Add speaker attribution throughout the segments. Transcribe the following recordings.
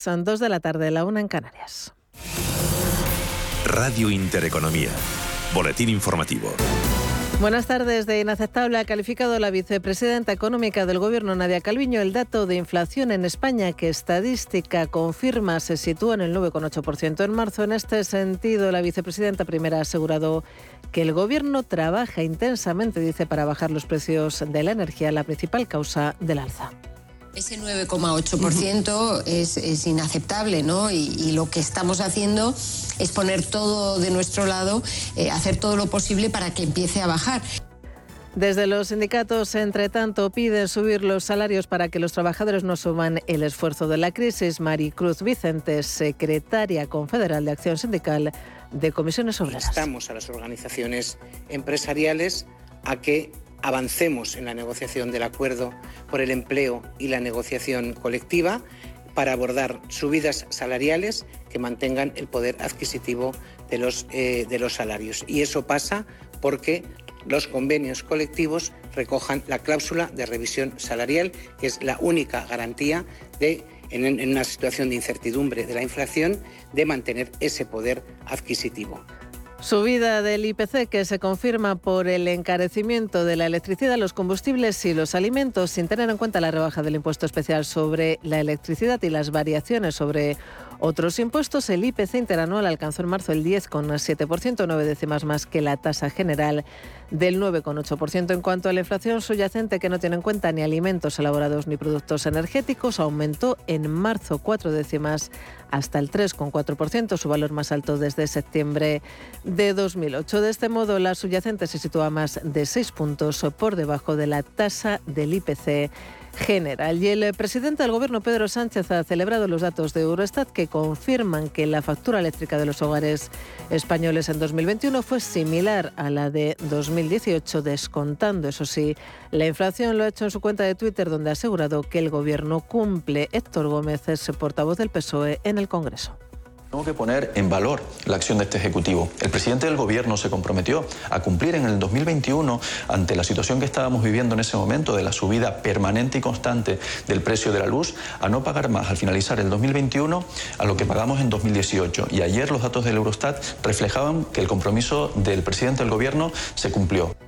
Speaker 1: Son dos de la tarde, la una en Canarias.
Speaker 2: Radio Intereconomía. Boletín informativo.
Speaker 1: Buenas tardes. De inaceptable ha calificado la vicepresidenta económica del Gobierno, Nadia Calviño, el dato de inflación en España que estadística confirma se sitúa en el 9,8% en marzo. En este sentido, la vicepresidenta primera ha asegurado que el Gobierno trabaja intensamente, dice, para bajar los precios de la energía, la principal causa del alza.
Speaker 3: Ese 9,8% es, es, inaceptable, ¿no? Y, lo que estamos haciendo es poner todo de nuestro lado, eh, hacer todo lo posible para que empiece a bajar.
Speaker 1: Desde los sindicatos, entre tanto, piden subir los salarios para que los trabajadores no suman el esfuerzo de la crisis. Maricruz Vicente, secretaria confederal de Acción Sindical de Comisiones Obreras.
Speaker 4: Instamos a las organizaciones empresariales a que avancemos en la negociación del acuerdo por el empleo y la negociación colectiva para abordar subidas salariales que mantengan el poder adquisitivo de los, eh, salarios. Y eso pasa porque los convenios colectivos recojan la cláusula de revisión salarial, que es la única garantía de, en una situación de incertidumbre de la inflación, de mantener ese poder adquisitivo.
Speaker 1: Subida del IPC que se confirma por el encarecimiento de la electricidad, los combustibles y los alimentos, sin tener en cuenta la rebaja del impuesto especial sobre la electricidad y las variaciones sobre otros impuestos. El IPC interanual alcanzó en marzo el 10,7%, nueve décimas más que la tasa general del 9,8%. En cuanto a la inflación subyacente, que no tiene en cuenta ni alimentos elaborados ni productos energéticos, aumentó en marzo cuatro décimas hasta el 3,4%, su valor más alto desde septiembre de 2008. De este modo, la subyacente se sitúa más de seis puntos por debajo de la tasa del IPC general. Y el presidente del Gobierno, Pedro Sánchez, ha celebrado los datos de Eurostat que confirman que la factura eléctrica de los hogares españoles en 2021 fue similar a la de 2018, descontando, eso sí, la inflación. Lo ha hecho en su cuenta de Twitter, donde ha asegurado que el Gobierno cumple. Héctor Gómez es portavoz del PSOE en el Congreso.
Speaker 5: Tengo que poner en valor la acción de este Ejecutivo. El presidente del Gobierno se comprometió a cumplir en el 2021 ante la situación que estábamos viviendo en ese momento de la subida permanente y constante del precio de la luz, a no pagar más al finalizar el 2021 a lo que pagamos en 2018. Y ayer los datos del Eurostat reflejaban que el compromiso del presidente del Gobierno se cumplió.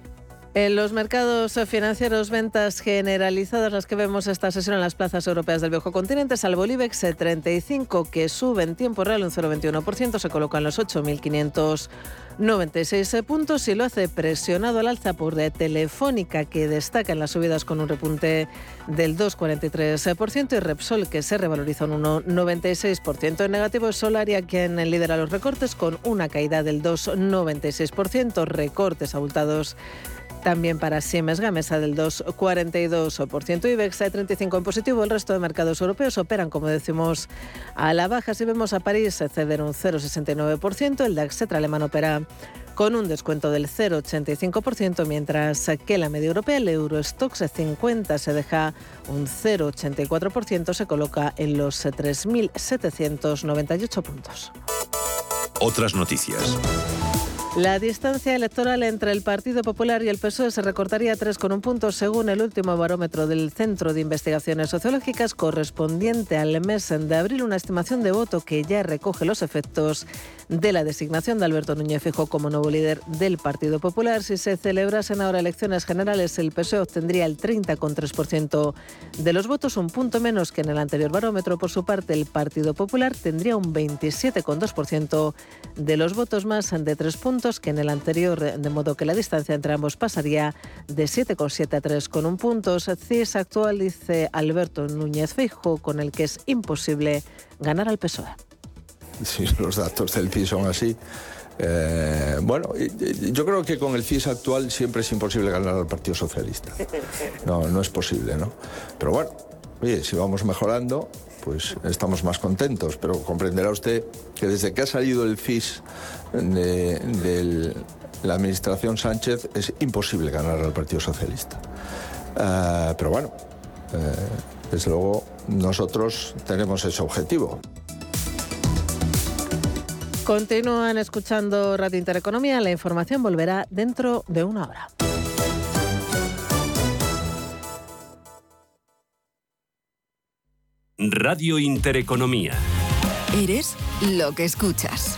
Speaker 1: En los mercados financieros, ventas generalizadas, las que vemos esta sesión en las plazas europeas del viejo continente, salvo el IBEX 35, que sube en tiempo real un 0,21%, se coloca en los 8.596 puntos y lo hace presionado al alza por Telefónica, que destaca en las subidas con un repunte del 2,43%, y Repsol, que se revaloriza un 1,96%. En negativo es Solaria, quien lidera los recortes con una caída del 2,96%, recortes abultados también para Siemens Gamesa del 2,42%. IBEX de 35 en positivo. El resto de mercados europeos operan, como decimos, a la baja. Si vemos a París ceder un 0,69%, el DAX alemán opera con un descuento del 0,85%, mientras que la media europea, el Eurostox 50, se deja un 0,84%, se coloca en los 3.798 puntos.
Speaker 2: Otras noticias.
Speaker 1: La distancia electoral entre el Partido Popular y el PSOE se recortaría a con un punto según el último barómetro del Centro de Investigaciones Sociológicas correspondiente al mes de abril, una estimación de voto que ya recoge los efectos de la designación de Alberto Núñez Fijo como nuevo líder del Partido Popular. Si se celebrasen ahora elecciones generales, el PSOE obtendría el 30,3% de los votos, un punto menos que en el anterior barómetro. Por su parte, el Partido Popular tendría un 27,2% de los votos más de tres puntos que en el anterior, de modo que la distancia entre ambos pasaría de 7,7 a 3 con un punto. CIS actual dice Alberto Núñez Fijo, con el que es imposible ganar al PSOE
Speaker 6: si los datos del CIS son así. Eh, bueno, yo creo que con el CIS actual siempre es imposible ganar al Partido Socialista. No, no es posible, ¿no? Pero bueno, oye, si vamos mejorando, pues estamos más contentos. Pero comprenderá usted que desde que ha salido el CIS de, la administración Sánchez es imposible ganar al Partido Socialista. Eh, pero bueno, eh, desde luego nosotros tenemos ese objetivo.
Speaker 1: Continúan escuchando Radio Intereconomía. La información volverá dentro de una hora.
Speaker 7: Radio Intereconomía.
Speaker 8: Eres lo que escuchas.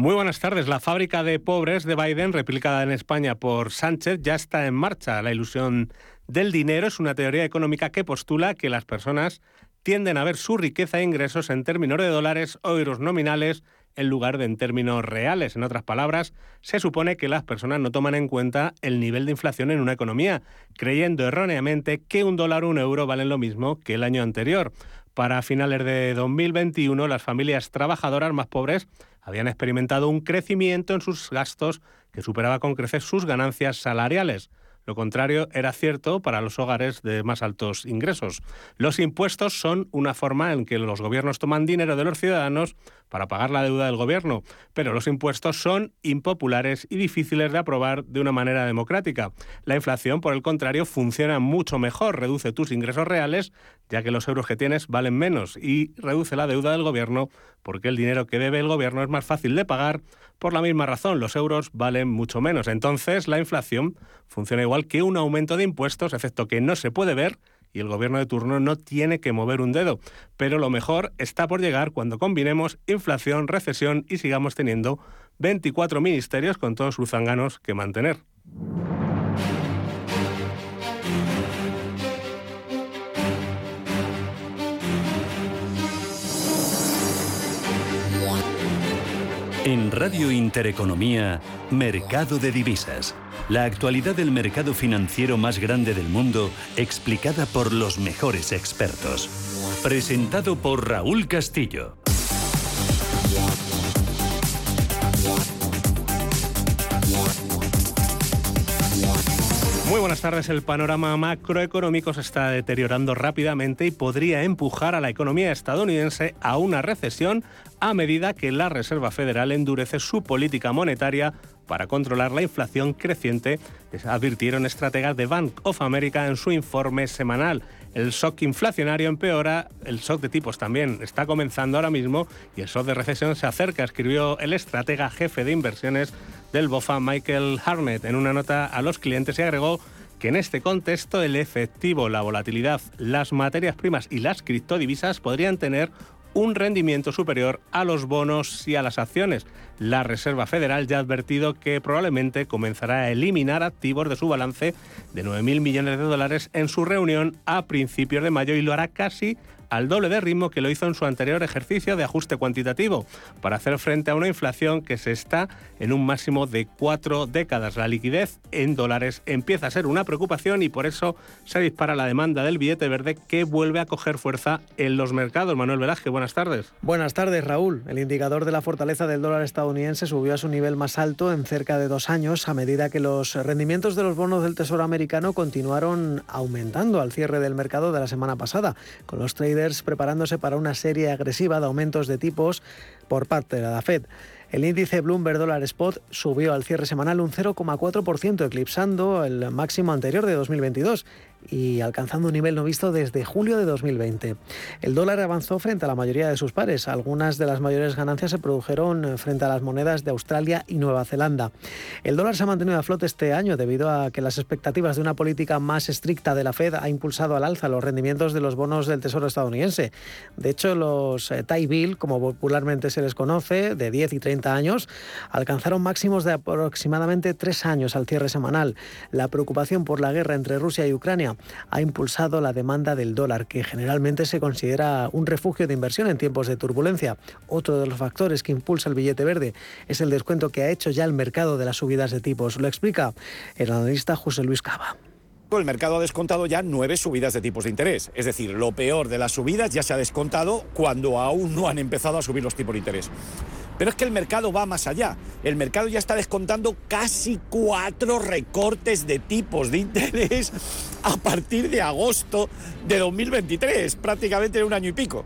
Speaker 9: Muy buenas tardes. La fábrica de pobres de Biden, replicada en España por Sánchez, ya está en marcha. La ilusión del dinero es una teoría económica que postula que las personas tienden a ver su riqueza e ingresos en términos de dólares o euros nominales en lugar de en términos reales. En otras palabras, se supone que las personas no toman en cuenta el nivel de inflación en una economía, creyendo erróneamente que un dólar o un euro valen lo mismo que el año anterior. Para finales de 2021, las familias trabajadoras más pobres habían experimentado un crecimiento en sus gastos que superaba con creces sus ganancias salariales. Lo contrario era cierto para los hogares de más altos ingresos. Los impuestos son una forma en que los gobiernos toman dinero de los ciudadanos para pagar la deuda del gobierno, pero los impuestos son impopulares y difíciles de aprobar de una manera democrática. La inflación, por el contrario, funciona mucho mejor, reduce tus ingresos reales, ya que los euros que tienes valen menos, y reduce la deuda del gobierno, porque el dinero que debe el gobierno es más fácil de pagar. Por la misma razón, los euros valen mucho menos. Entonces, la inflación funciona igual que un aumento de impuestos, excepto que no se puede ver y el gobierno de turno no tiene que mover un dedo. Pero lo mejor está por llegar cuando combinemos inflación, recesión y sigamos teniendo 24 ministerios con todos sus zanganos que mantener.
Speaker 7: En Radio Intereconomía, Mercado de Divisas. La actualidad del mercado financiero más grande del mundo, explicada por los mejores expertos. Presentado por Raúl Castillo.
Speaker 9: Muy buenas tardes. El panorama macroeconómico se está deteriorando rápidamente y podría empujar a la economía estadounidense a una recesión a medida que la Reserva Federal endurece su política monetaria para controlar la inflación creciente, advirtieron estrategas de Bank of America en su informe semanal. El shock inflacionario empeora, el shock de tipos también está comenzando ahora mismo y el shock de recesión se acerca, escribió el estratega jefe de inversiones del BOFA Michael Harnett en una nota a los clientes y agregó que en este contexto el efectivo, la volatilidad, las materias primas y las criptodivisas podrían tener un rendimiento superior a los bonos y a las acciones. La Reserva Federal ya ha advertido que probablemente comenzará a eliminar activos de su balance de 9.000 millones de dólares en su reunión a principios de mayo y lo hará casi al doble de ritmo que lo hizo en su anterior ejercicio de ajuste cuantitativo, para hacer frente a una inflación que se está en un máximo de cuatro décadas. La liquidez en dólares empieza a ser una preocupación y por eso se dispara la demanda del billete verde que vuelve a coger fuerza en los mercados. Manuel Velázquez, buenas tardes.
Speaker 10: Buenas tardes, Raúl. El indicador de la fortaleza del dólar estadounidense subió a su nivel más alto en cerca de dos años a medida que los rendimientos de los bonos del Tesoro americano continuaron aumentando al cierre del mercado de la semana pasada, con los traders preparándose para una serie agresiva de aumentos de tipos por parte de la Fed. El índice Bloomberg Dollar Spot subió al cierre semanal un 0,4%, eclipsando el máximo anterior de 2022 y alcanzando un nivel no visto desde julio de 2020. El dólar avanzó frente a la mayoría de sus pares. Algunas de las mayores ganancias se produjeron frente a las monedas de Australia y Nueva Zelanda. El dólar se ha mantenido a flote este año debido a que las expectativas de una política más estricta de la Fed ha impulsado al alza los rendimientos de los bonos del Tesoro estadounidense. De hecho, los eh, TIE Bill, como popularmente se les conoce, de 10 y 30 años, alcanzaron máximos de aproximadamente tres años al cierre semanal. La preocupación por la guerra entre Rusia y Ucrania ha impulsado la demanda del dólar, que generalmente se considera un refugio de inversión en tiempos de turbulencia. Otro de los factores que impulsa el billete verde es el descuento que ha hecho ya el mercado de las subidas de tipos. Lo explica el analista José Luis Cava.
Speaker 11: El mercado ha descontado ya nueve subidas de tipos de interés. Es decir, lo peor de las subidas ya se ha descontado cuando aún no han empezado a subir los tipos de interés. Pero es que el mercado va más allá. El mercado ya está descontando casi cuatro recortes de tipos de interés a partir de agosto de 2023, prácticamente en un año y pico.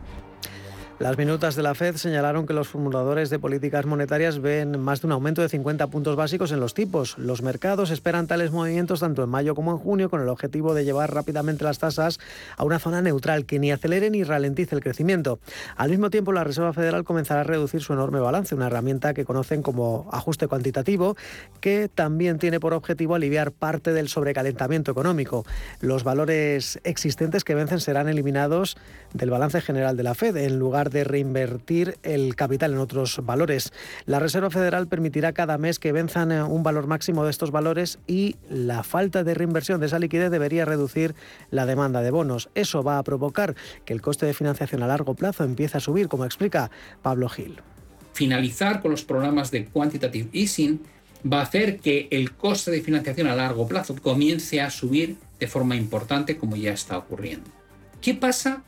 Speaker 10: Las minutas de la Fed señalaron que los formuladores de políticas monetarias ven más de un aumento de 50 puntos básicos en los tipos. Los mercados esperan tales movimientos tanto en mayo como en junio con el objetivo de llevar rápidamente las tasas a una zona neutral que ni acelere ni ralentice el crecimiento. Al mismo tiempo, la Reserva Federal comenzará a reducir su enorme balance, una herramienta que conocen como ajuste cuantitativo, que también tiene por objetivo aliviar parte del sobrecalentamiento económico. Los valores existentes que vencen serán eliminados del balance general de la Fed en lugar de reinvertir el capital en otros valores. La Reserva Federal permitirá cada mes que venzan eh, un valor máximo de estos valores y la falta de reinversión de esa liquidez debería reducir la demanda de bonos. Eso va a provocar que el coste de financiación a largo plazo empiece a subir, como explica Pablo Gil.
Speaker 12: Finalizar con los programas de quantitative easing va a hacer que el coste de financiación a largo plazo comience a subir de forma importante como ya está ocurriendo. ¿Qué pasa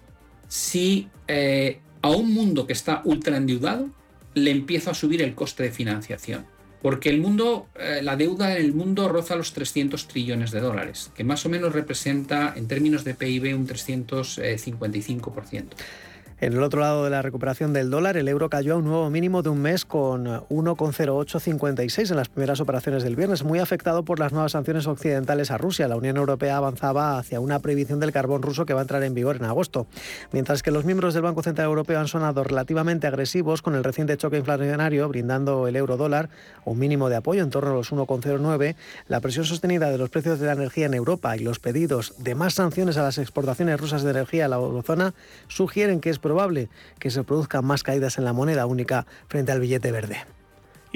Speaker 12: si eh, a un mundo que está ultra endeudado le empieza a subir el coste de financiación. Porque el mundo, eh, la deuda en el mundo roza los 300 trillones de dólares, que más o menos representa en términos de PIB un 355%.
Speaker 10: En el otro lado de la recuperación del dólar, el euro cayó a un nuevo mínimo de un mes con 1,0856 en las primeras operaciones del viernes, muy afectado por las nuevas sanciones occidentales a Rusia. La Unión Europea avanzaba hacia una prohibición del carbón ruso que va a entrar en vigor en agosto. Mientras que los miembros del Banco Central Europeo han sonado relativamente agresivos con el reciente choque inflacionario, brindando el euro dólar un mínimo de apoyo en torno a los 1,09, la presión sostenida de los precios de la energía en Europa y los pedidos de más sanciones a las exportaciones rusas de energía a la eurozona sugieren que es probable que se produzcan más caídas en la moneda única frente al billete verde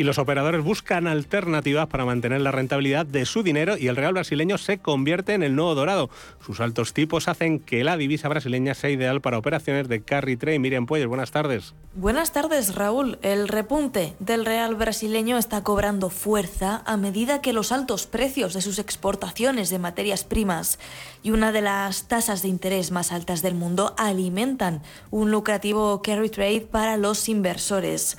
Speaker 9: y los operadores buscan alternativas para mantener la rentabilidad de su dinero y el real brasileño se convierte en el nuevo dorado. Sus altos tipos hacen que la divisa brasileña sea ideal para operaciones de carry trade. Miriam Puelles, buenas tardes.
Speaker 13: Buenas tardes, Raúl. El repunte del real brasileño está cobrando fuerza a medida que los altos precios de sus exportaciones de materias primas y una de las tasas de interés más altas del mundo alimentan un lucrativo carry trade para los inversores.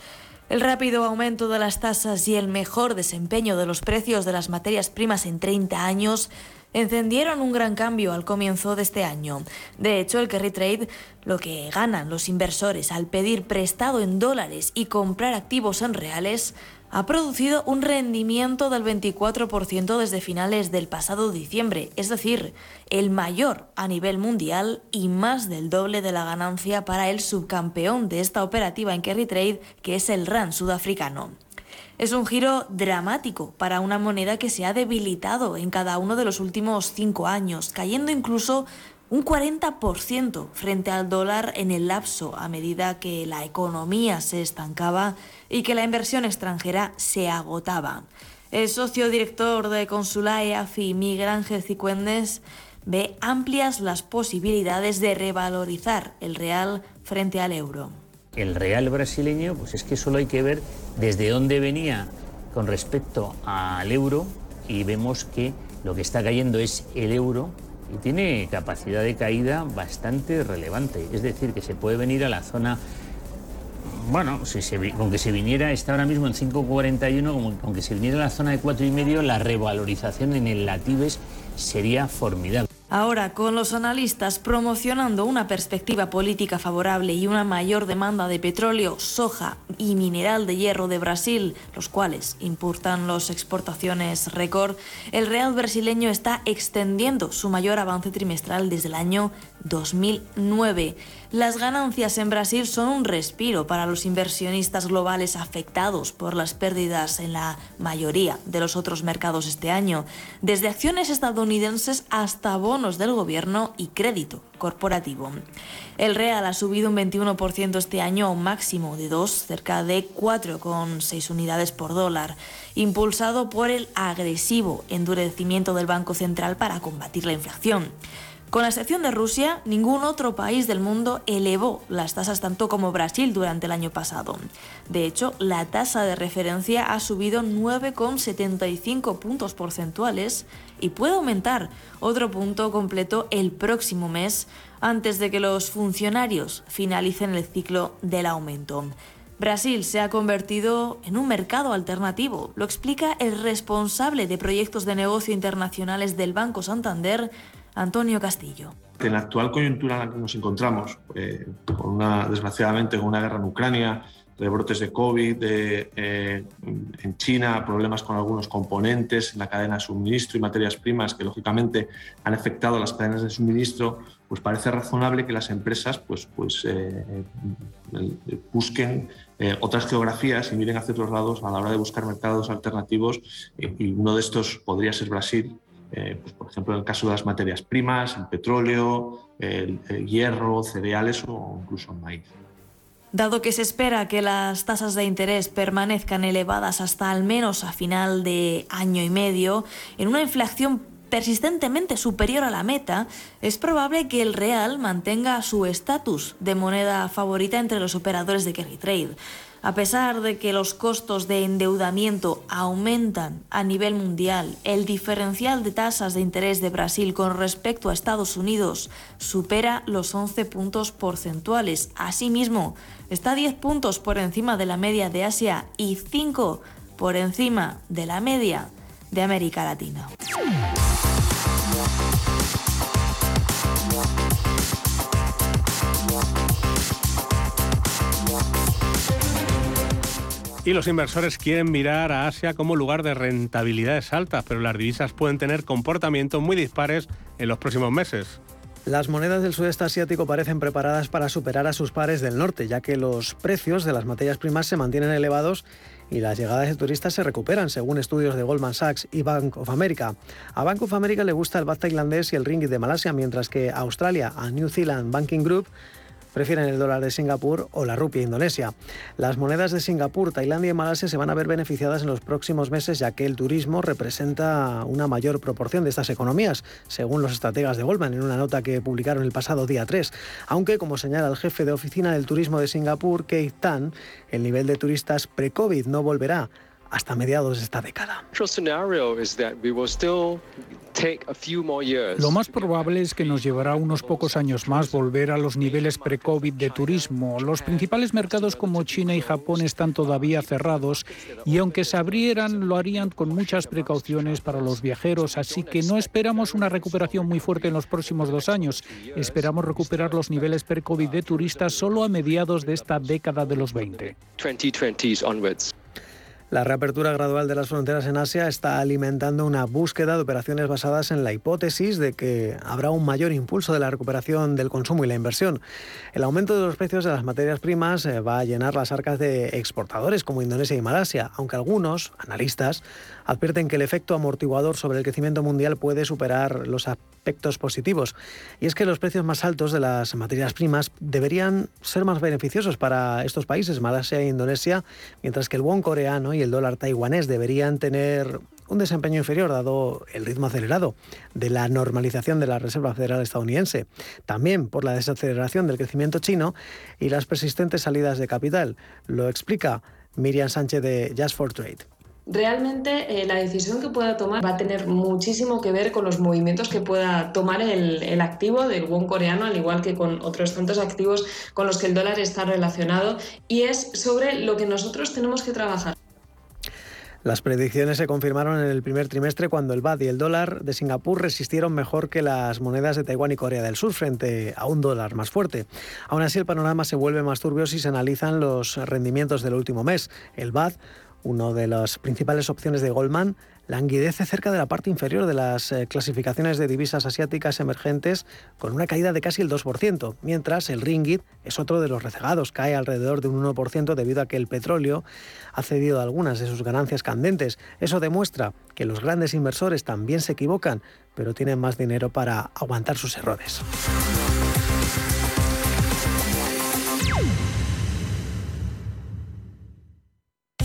Speaker 13: El rápido aumento de las tasas y el mejor desempeño de los precios de las materias primas en 30 años encendieron un gran cambio al comienzo de este año. De hecho, el carry trade, lo que ganan los inversores al pedir prestado en dólares y comprar activos en reales, ha producido un rendimiento del 24% desde finales del pasado diciembre, es decir, el mayor a nivel mundial y más del doble de la ganancia para el subcampeón de esta operativa en carry trade, que es el RAN sudafricano. Es un giro dramático para una moneda que se ha debilitado en cada uno de los últimos cinco años, cayendo incluso un 40% frente al dólar en el lapso a medida que la economía se estancaba y que la inversión extranjera se agotaba. El socio director de Consulae AFI, Miguel Ángel Cicuendes, ve amplias las posibilidades de revalorizar el real frente al euro.
Speaker 14: El real brasileño, pues es que solo hay que ver desde dónde venía con respecto al euro y vemos que lo que está cayendo es el euro y tiene capacidad de caída bastante relevante. Es decir, que se puede venir a la zona bueno, si se, con que se viniera, está ahora mismo en 5,41, con que se viniera a la zona de 4,5, la revalorización en el Latives sería formidable.
Speaker 13: Ahora, con los analistas promocionando una perspectiva política favorable y una mayor demanda de petróleo, soja y mineral de hierro de Brasil, los cuales importan las exportaciones récord, el real brasileño está extendiendo su mayor avance trimestral desde el año 2009. Las ganancias en Brasil son un respiro para los inversionistas globales afectados por las pérdidas en la mayoría de los otros mercados este año, desde acciones estadounidenses hasta bonos del gobierno y crédito corporativo. El real ha subido un 21% este año a un máximo de 2, cerca de 4,6 unidades por dólar, impulsado por el agresivo endurecimiento del Banco Central para combatir la inflación. Con la excepción de Rusia, ningún otro país del mundo elevó las tasas tanto como Brasil durante el año pasado. De hecho, la tasa de referencia ha subido 9,75 puntos porcentuales y puede aumentar otro punto completo el próximo mes antes de que los funcionarios finalicen el ciclo del aumento. Brasil se ha convertido en un mercado alternativo, lo explica el responsable de proyectos de negocio internacionales del Banco Santander, Antonio Castillo.
Speaker 15: En la actual coyuntura en la que nos encontramos, eh, con una, desgraciadamente con una guerra en Ucrania, rebrotes de COVID eh, en China, problemas con algunos componentes en la cadena de suministro y materias primas que lógicamente han afectado las cadenas de suministro, pues parece razonable que las empresas pues, pues, eh, busquen otras geografías y miren hacia otros lados a la hora de buscar mercados alternativos y uno de estos podría ser Brasil, pues, por ejemplo, en el caso de las materias primas, el petróleo, el, hierro, cereales o incluso el maíz.
Speaker 13: Dado que se espera que las tasas de interés permanezcan elevadas hasta al menos a final de año y medio, en una inflación persistentemente superior a la meta, es probable que el real mantenga su estatus de moneda favorita entre los operadores de carry trade. A pesar de que los costos de endeudamiento aumentan a nivel mundial, el diferencial de tasas de interés de Brasil con respecto a Estados Unidos supera los 11 puntos porcentuales. Asimismo, está 10 puntos por encima de la media de Asia y 5 por encima de la media de América Latina.
Speaker 9: Y los inversores quieren mirar a Asia como lugar de rentabilidades altas, pero las divisas pueden tener comportamientos muy dispares en los próximos meses.
Speaker 10: Las monedas del sudeste asiático parecen preparadas para superar a sus pares del norte, ya que los precios de las materias primas se mantienen elevados y las llegadas de turistas se recuperan, según estudios de Goldman Sachs y Bank of America. A Bank of America le gusta el baht tailandés y el ringgit de Malasia, mientras que Australia, a New Zealand Banking Group, prefieren el dólar de Singapur o la rupia indonesia. Las monedas de Singapur, Tailandia y Malasia se van a ver beneficiadas en los próximos meses ya que el turismo representa una mayor proporción de estas economías, según los estrategas de Goldman en una nota que publicaron el pasado día 3. Aunque, como señala el jefe de oficina del turismo de Singapur, Keith Tan, el nivel de turistas pre-COVID no volverá hasta mediados de esta década.
Speaker 16: Lo más probable es que nos llevará unos pocos años más volver a los niveles pre-COVID de turismo. Los principales mercados como China y Japón están todavía cerrados y aunque se abrieran lo harían con muchas precauciones para los viajeros, así que no esperamos una recuperación muy fuerte en los próximos dos años. Esperamos recuperar los niveles pre-COVID de turistas solo a mediados de esta década de los 20. La reapertura gradual de las fronteras en Asia está alimentando una búsqueda de operaciones basadas en la hipótesis de que habrá un mayor impulso de la recuperación del consumo y la inversión. El aumento de los precios de las materias primas eh, va a llenar las arcas de exportadores como Indonesia y Malasia, aunque algunos analistas advierten que el efecto amortiguador sobre el crecimiento mundial puede superar los aspectos positivos. Y es que los precios más altos de las materias primas deberían ser más beneficiosos para estos países, Malasia e Indonesia, mientras que el won coreano y el dólar taiwanés deberían tener un desempeño inferior dado el ritmo acelerado de la normalización de la Reserva Federal estadounidense, también por la desaceleración del crecimiento chino y las persistentes salidas de capital. Lo explica Miriam Sánchez de Just for Trade.
Speaker 17: Realmente eh, la decisión que pueda tomar va a tener muchísimo que ver con los movimientos que pueda tomar el, activo del won coreano, al igual que con otros tantos activos con los que el dólar está relacionado, y es sobre lo que nosotros tenemos que trabajar.
Speaker 10: Las predicciones se confirmaron en el primer trimestre cuando el BAD y el dólar de Singapur resistieron mejor que las monedas de Taiwán y Corea del Sur frente a un dólar más fuerte. Aún así, el panorama se vuelve más turbio si se analizan los rendimientos del último mes. El BAD una de las principales opciones de Goldman, languidece cerca de la parte inferior de las eh, clasificaciones de divisas asiáticas emergentes con una caída de casi el 2%, mientras el ringgit es otro de los rezagados, cae alrededor de un 1% debido a que el petróleo ha cedido algunas de sus ganancias candentes. Eso demuestra que los grandes inversores también se equivocan, pero tienen más dinero para aguantar sus errores.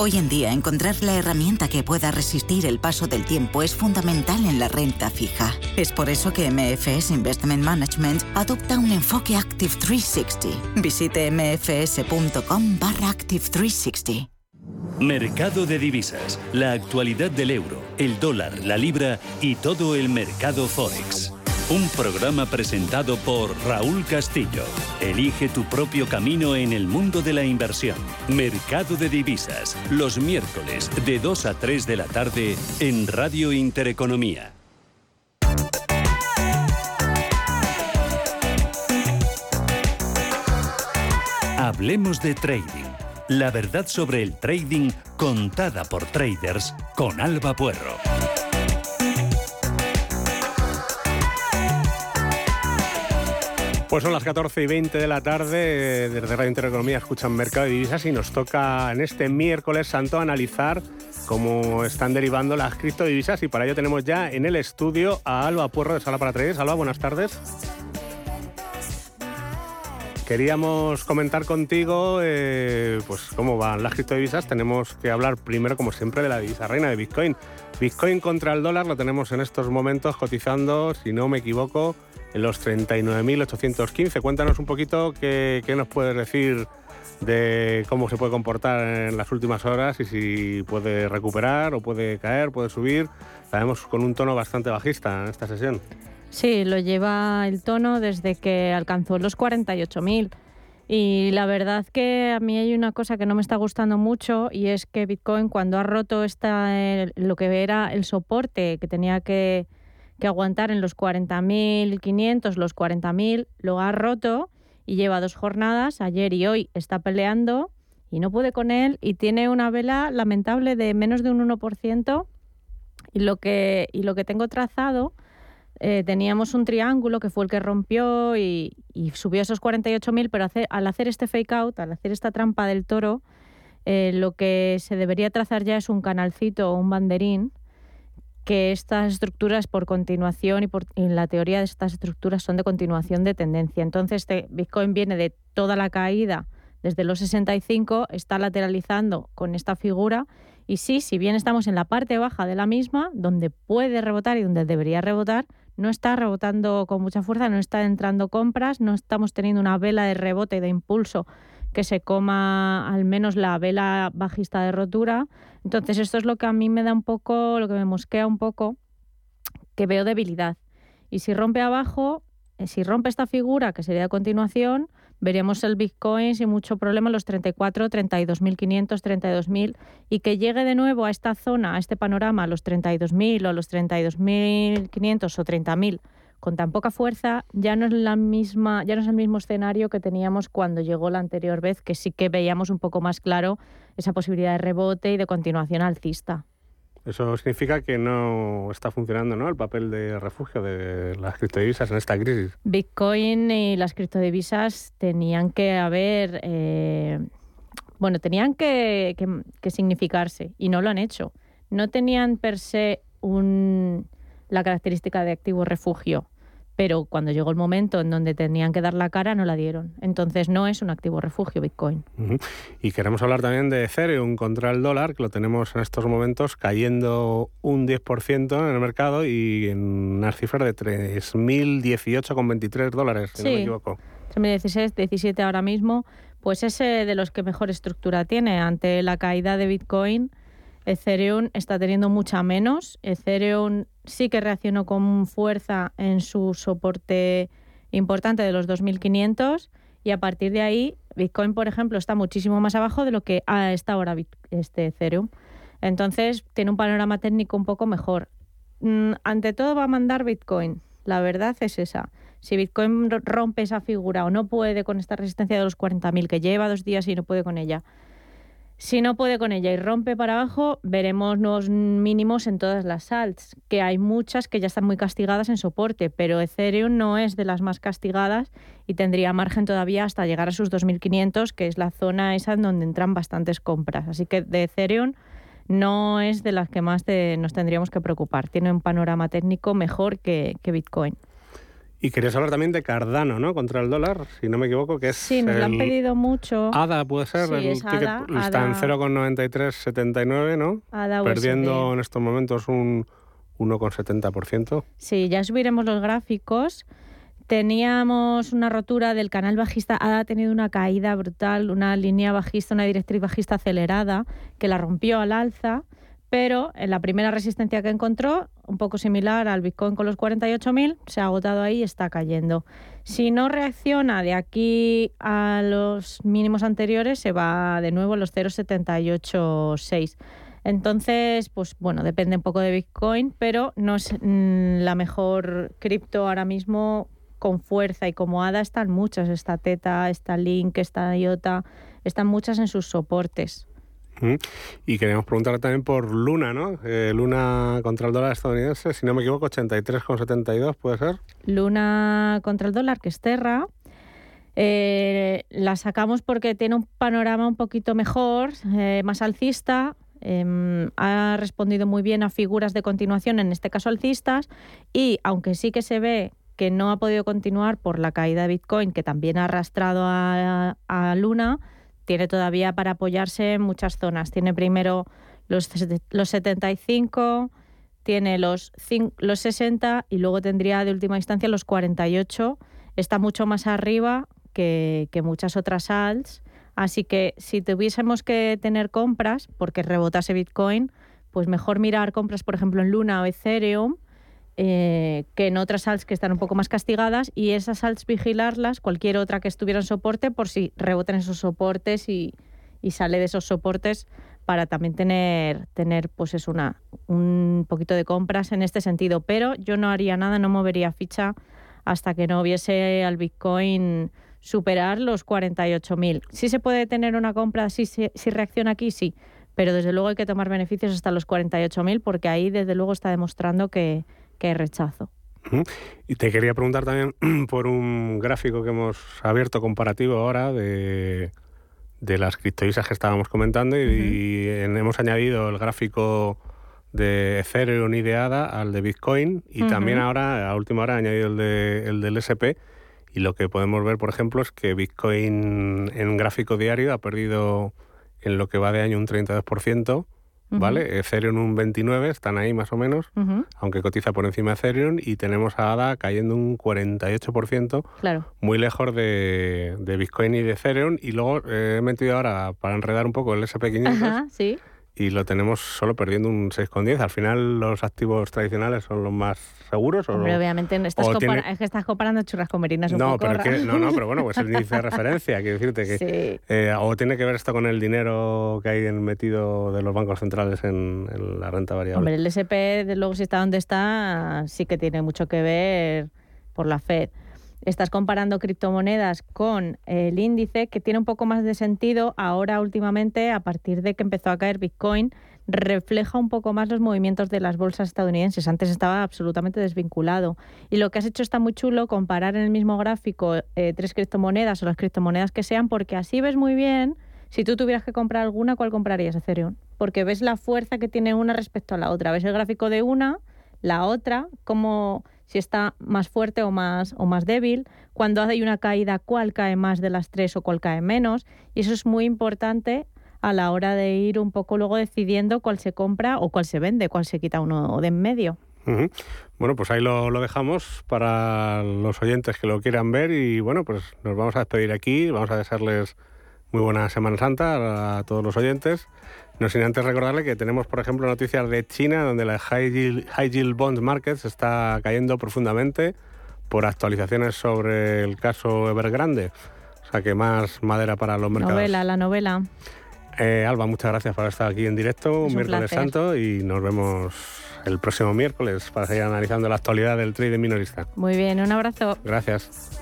Speaker 18: Hoy en día, encontrar la herramienta que pueda resistir el paso del tiempo es fundamental en la renta fija. Es por eso que MFS Investment Management adopta un enfoque Active 360. Visite mfs.com barra Active 360.
Speaker 7: Mercado de divisas, la actualidad del euro, el dólar, la libra y todo el mercado forex. Un programa presentado por Raúl Castillo. Elige tu propio camino en el mundo de la inversión. Mercado de divisas, los miércoles de 2 a 3 de la tarde en Radio Intereconomía. Hablemos de trading. La verdad sobre el trading contada por traders con Alba Puerro.
Speaker 9: Pues son las 14 y 20 de la tarde, desde Radio Intereconomía escuchan Mercado de Divisas y nos toca en este miércoles santo analizar cómo están derivando las criptodivisas y para ello tenemos ya en el estudio a Alba Puerro de Sala para Traders. Alba, buenas tardes. Queríamos comentar contigo eh, pues cómo van las criptodivisas. Tenemos que hablar primero, como siempre, de la divisa reina de Bitcoin. Bitcoin contra el dólar lo tenemos en estos momentos cotizando, si no me equivoco, en los 39.815. Cuéntanos un poquito qué, qué, nos puedes decir de cómo se puede comportar en las últimas horas y si puede recuperar o puede caer, puede subir. Sabemos con un tono bastante bajista en esta sesión.
Speaker 19: Sí, lo lleva el tono desde que alcanzó los 48.000. Y la verdad que a mí hay una cosa que no me está gustando mucho y es que Bitcoin cuando ha roto esta, lo que era el soporte que tenía que, que aguantar en los 40.500, los 40.000, lo ha roto y lleva dos jornadas, ayer y hoy está peleando y no puede con él y tiene una vela lamentable de menos de un 1% y lo que, y lo que tengo trazado, eh, teníamos un triángulo que fue el que rompió y, y subió esos 48.000, pero hace, al hacer este fake out, al hacer esta trampa del toro, eh, lo que se debería trazar ya es un canalcito o un banderín que estas estructuras por continuación y, por, la teoría de estas estructuras son de continuación de tendencia. Entonces, este Bitcoin viene de toda la caída desde los 65, está lateralizando con esta figura y sí, si bien estamos en la parte baja de la misma, donde puede rebotar y donde debería rebotar, no está rebotando con mucha fuerza, no está entrando compras, no estamos teniendo una vela de rebote de impulso que se coma al menos la vela bajista de rotura. Entonces esto es lo que a mí me da un poco, lo que me mosquea un poco, que veo debilidad. Y si rompe abajo, eh, si rompe esta figura, que sería a continuación, veríamos el Bitcoin sin mucho problema los 34, 32.500, 32.000 y que llegue de nuevo a esta zona, a este panorama, a los 32.000 o los 32.500 o 30.000 con tan poca fuerza, ya no es la misma, ya no es el mismo escenario que teníamos cuando llegó la anterior vez, que sí que veíamos un poco más claro esa posibilidad de rebote y de continuación alcista.
Speaker 9: Eso significa que no está funcionando ¿no? el papel de refugio de las criptodivisas en esta crisis.
Speaker 19: Bitcoin y las criptodivisas tenían que haber, eh, bueno, tenían que, que, significarse y no lo han hecho. No tenían per se un, la característica de activo refugio pero cuando llegó el momento en donde tenían que dar la cara no la dieron. Entonces no es un activo refugio Bitcoin.
Speaker 9: Y queremos hablar también de Ethereum contra el dólar, que lo tenemos en estos momentos cayendo un 10% en el mercado y en unas cifras de 3.018,23 dólares, si no me equivoco.
Speaker 19: 3.016, 17 ahora mismo, pues ese de los que mejor estructura tiene ante la caída de Bitcoin Ethereum está teniendo mucha menos. Ethereum sí que reaccionó con fuerza en su soporte importante de los 2.500 y a partir de ahí Bitcoin, por ejemplo, está muchísimo más abajo de lo que está ahora este Ethereum. Entonces tiene un panorama técnico un poco mejor. Mm, ante todo va a mandar Bitcoin. La verdad es esa. Si Bitcoin rompe esa figura o no puede con esta resistencia de los 40.000 que lleva dos días y no puede con ella, si no puede con ella y rompe para abajo, veremos nuevos mínimos en todas las alts, que hay muchas que ya están muy castigadas en soporte, pero Ethereum no es de las más castigadas y tendría margen todavía hasta llegar a sus 2.500, que es la zona esa en donde entran bastantes compras. Así que de Ethereum no es de las que más nos tendríamos que preocupar. Tiene un panorama técnico mejor que, Bitcoin.
Speaker 9: Y querías hablar también de Cardano, ¿no? Contra el dólar, si no me equivoco, que es.
Speaker 19: Sí, nos lo han pedido mucho.
Speaker 9: ADA puede ser, el está en 0,9379, ¿no? ADA Perdiendo en estos momentos un 1,70%.
Speaker 19: Sí, ya subiremos los gráficos. Teníamos una rotura del canal bajista, ha tenido una caída brutal, una línea bajista, una directriz bajista acelerada que la rompió al alza, pero en la primera resistencia que encontró, un poco similar al Bitcoin con los 48.000, se ha agotado ahí y está cayendo. Si no reacciona de aquí a los mínimos anteriores, se va de nuevo a los 0,786. Entonces, pues bueno, depende un poco de Bitcoin, pero no es mm, la mejor cripto ahora mismo con fuerza y como ADA están muchas, está Teta, está Link, está IOTA, están muchas en sus soportes.
Speaker 9: Y queríamos preguntarle también por Luna, ¿no? Eh, Luna contra el dólar estadounidense, si no me equivoco, 83,72 puede ser.
Speaker 19: Luna contra el dólar, que es Terra. Eh, la sacamos porque tiene un panorama un poquito mejor, eh, más alcista. Em, ha respondido muy bien a figuras de continuación, en este caso alcistas, y aunque sí que se ve que no ha podido continuar por la caída de Bitcoin, que también ha arrastrado a, Luna, tiene todavía para apoyarse en muchas zonas. Tiene primero los, los 75, tiene los, los 60 y luego tendría de última instancia los 48. Está mucho más arriba que, que muchas otras alts. Así que si tuviésemos que tener compras, porque rebotase Bitcoin, pues mejor mirar compras, por ejemplo, en Luna o Ethereum, eh, que en otras alts que están un poco más castigadas y esas alts vigilarlas, cualquier otra que estuviera en soporte, por si rebotan esos soportes y, sale de esos soportes para también tener, tener pues es una, un poquito de compras en este sentido. Pero yo no haría nada, no movería ficha hasta que no viese al Bitcoin superar los 48.000. Sí se puede tener una compra, si, si, si reacciona aquí, sí, pero desde luego hay que tomar beneficios hasta los 48.000 porque ahí desde luego está demostrando que, que rechazo.
Speaker 9: Y te quería preguntar también por un gráfico que hemos abierto comparativo ahora de, de las criptovisas que estábamos comentando y, hemos añadido el gráfico de Ethereum y de ADA al de Bitcoin y también ahora, a última hora, he añadido el, de, el del SP y lo que podemos ver, por ejemplo, es que Bitcoin en gráfico diario ha perdido en lo que va de año un 32%, ¿vale? Ethereum un 29, están ahí más o menos, aunque cotiza por encima de Ethereum, y tenemos a ADA cayendo un 48%, claro. muy lejos de, Bitcoin y de Ethereum, y luego eh, he metido ahora, para enredar un poco, el SP500,
Speaker 19: ¿sí?
Speaker 9: Y lo tenemos solo perdiendo un 6,10. Al final los activos tradicionales son los más seguros.
Speaker 19: Hombre, obviamente estás es que estás comparando churras con merinas un
Speaker 9: no,
Speaker 19: poco
Speaker 9: pero no, no, pero bueno, pues el índice de referencia, quiero decirte que eh, o tiene que ver esto con el dinero que hay metido de los bancos centrales en, la renta variable.
Speaker 19: Hombre, el SP, de luego si está donde está, sí que tiene mucho que ver por la Fed estás comparando criptomonedas con el índice, que tiene un poco más de sentido ahora últimamente, a partir de que empezó a caer Bitcoin, refleja un poco más los movimientos de las bolsas estadounidenses. Antes estaba absolutamente desvinculado. Y lo que has hecho está muy chulo, comparar en el mismo gráfico eh, tres criptomonedas o las criptomonedas que sean, porque así ves muy bien, si tú tuvieras que comprar alguna, ¿cuál comprarías, Ethereum? Porque ves la fuerza que tiene una respecto a la otra. Ves el gráfico de una, la otra, como si está más fuerte o más, o más débil, cuando hay una caída, cuál cae más de las tres o cuál cae menos. Y eso es muy importante a la hora de ir un poco luego decidiendo cuál se compra o cuál se vende, cuál se quita uno de en medio.
Speaker 9: Bueno, pues ahí lo, lo, dejamos para los oyentes que lo quieran ver y bueno, pues nos vamos a despedir aquí, vamos a desearles muy buena Semana Santa a todos los oyentes no sin antes recordarle que tenemos, por ejemplo, noticias de China, donde la High Yield, Bond Market se está cayendo profundamente por actualizaciones sobre el caso Evergrande. O sea que más madera para los mercados.
Speaker 19: Novela, la novela.
Speaker 9: Eh, Alba, muchas gracias por estar aquí en directo, un miércoles santo, y nos vemos el próximo miércoles para seguir analizando la actualidad del trade minorista.
Speaker 19: Muy bien, un abrazo.
Speaker 9: Gracias.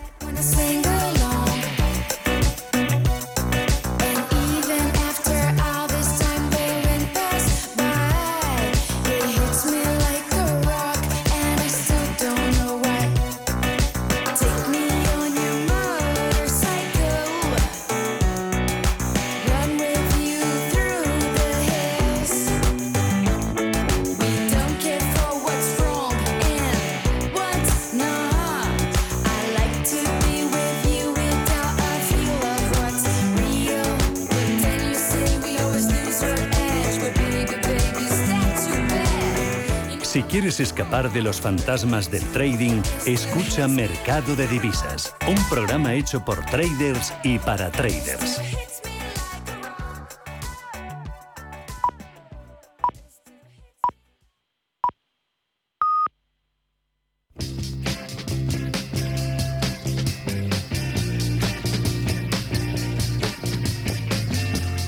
Speaker 7: Quieres escapar de los fantasmas del trading, escucha Mercado de Divisas, un programa hecho por traders y para traders.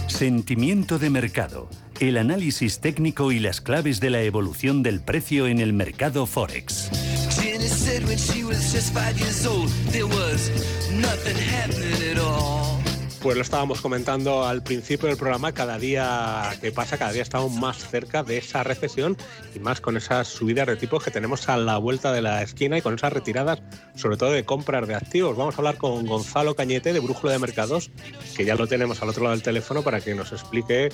Speaker 7: Sentimiento de mercado, el análisis técnico y las claves de la evolución del precio en el mercado Forex.
Speaker 9: Pues lo estábamos comentando al principio del programa, cada día que pasa, cada día estamos más cerca de esa recesión y más con esas subidas de tipos que tenemos a la vuelta de la esquina y con esas retiradas, sobre todo de compras de activos. Vamos a hablar con Gonzalo Cañete de Brújula de Mercados, que ya lo tenemos al otro lado del teléfono para que nos explique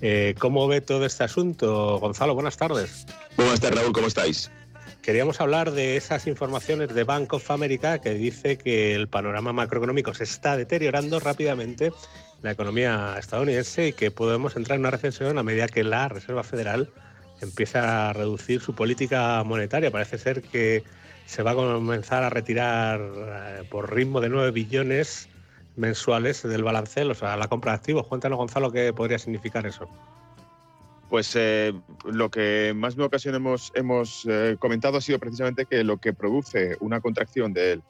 Speaker 9: eh, cómo ve todo este asunto. Gonzalo, buenas tardes.
Speaker 20: Buenas tardes, Raúl, ¿cómo estáis?
Speaker 9: Queríamos hablar de esas informaciones de Bank of America que dice que el panorama macroeconómico se está deteriorando rápidamente la economía estadounidense y que podemos entrar en una recesión a medida que la Reserva Federal empieza a reducir su política monetaria. Parece ser que se va a comenzar a retirar eh, por ritmo de 9 billones mensuales del balanceo, o sea, la compra de activos. Cuéntanos, Gonzalo, qué podría significar eso.
Speaker 20: Pues eh, lo que más de una ocasión hemos, hemos eh, comentado ha sido precisamente que lo que produce una contracción de,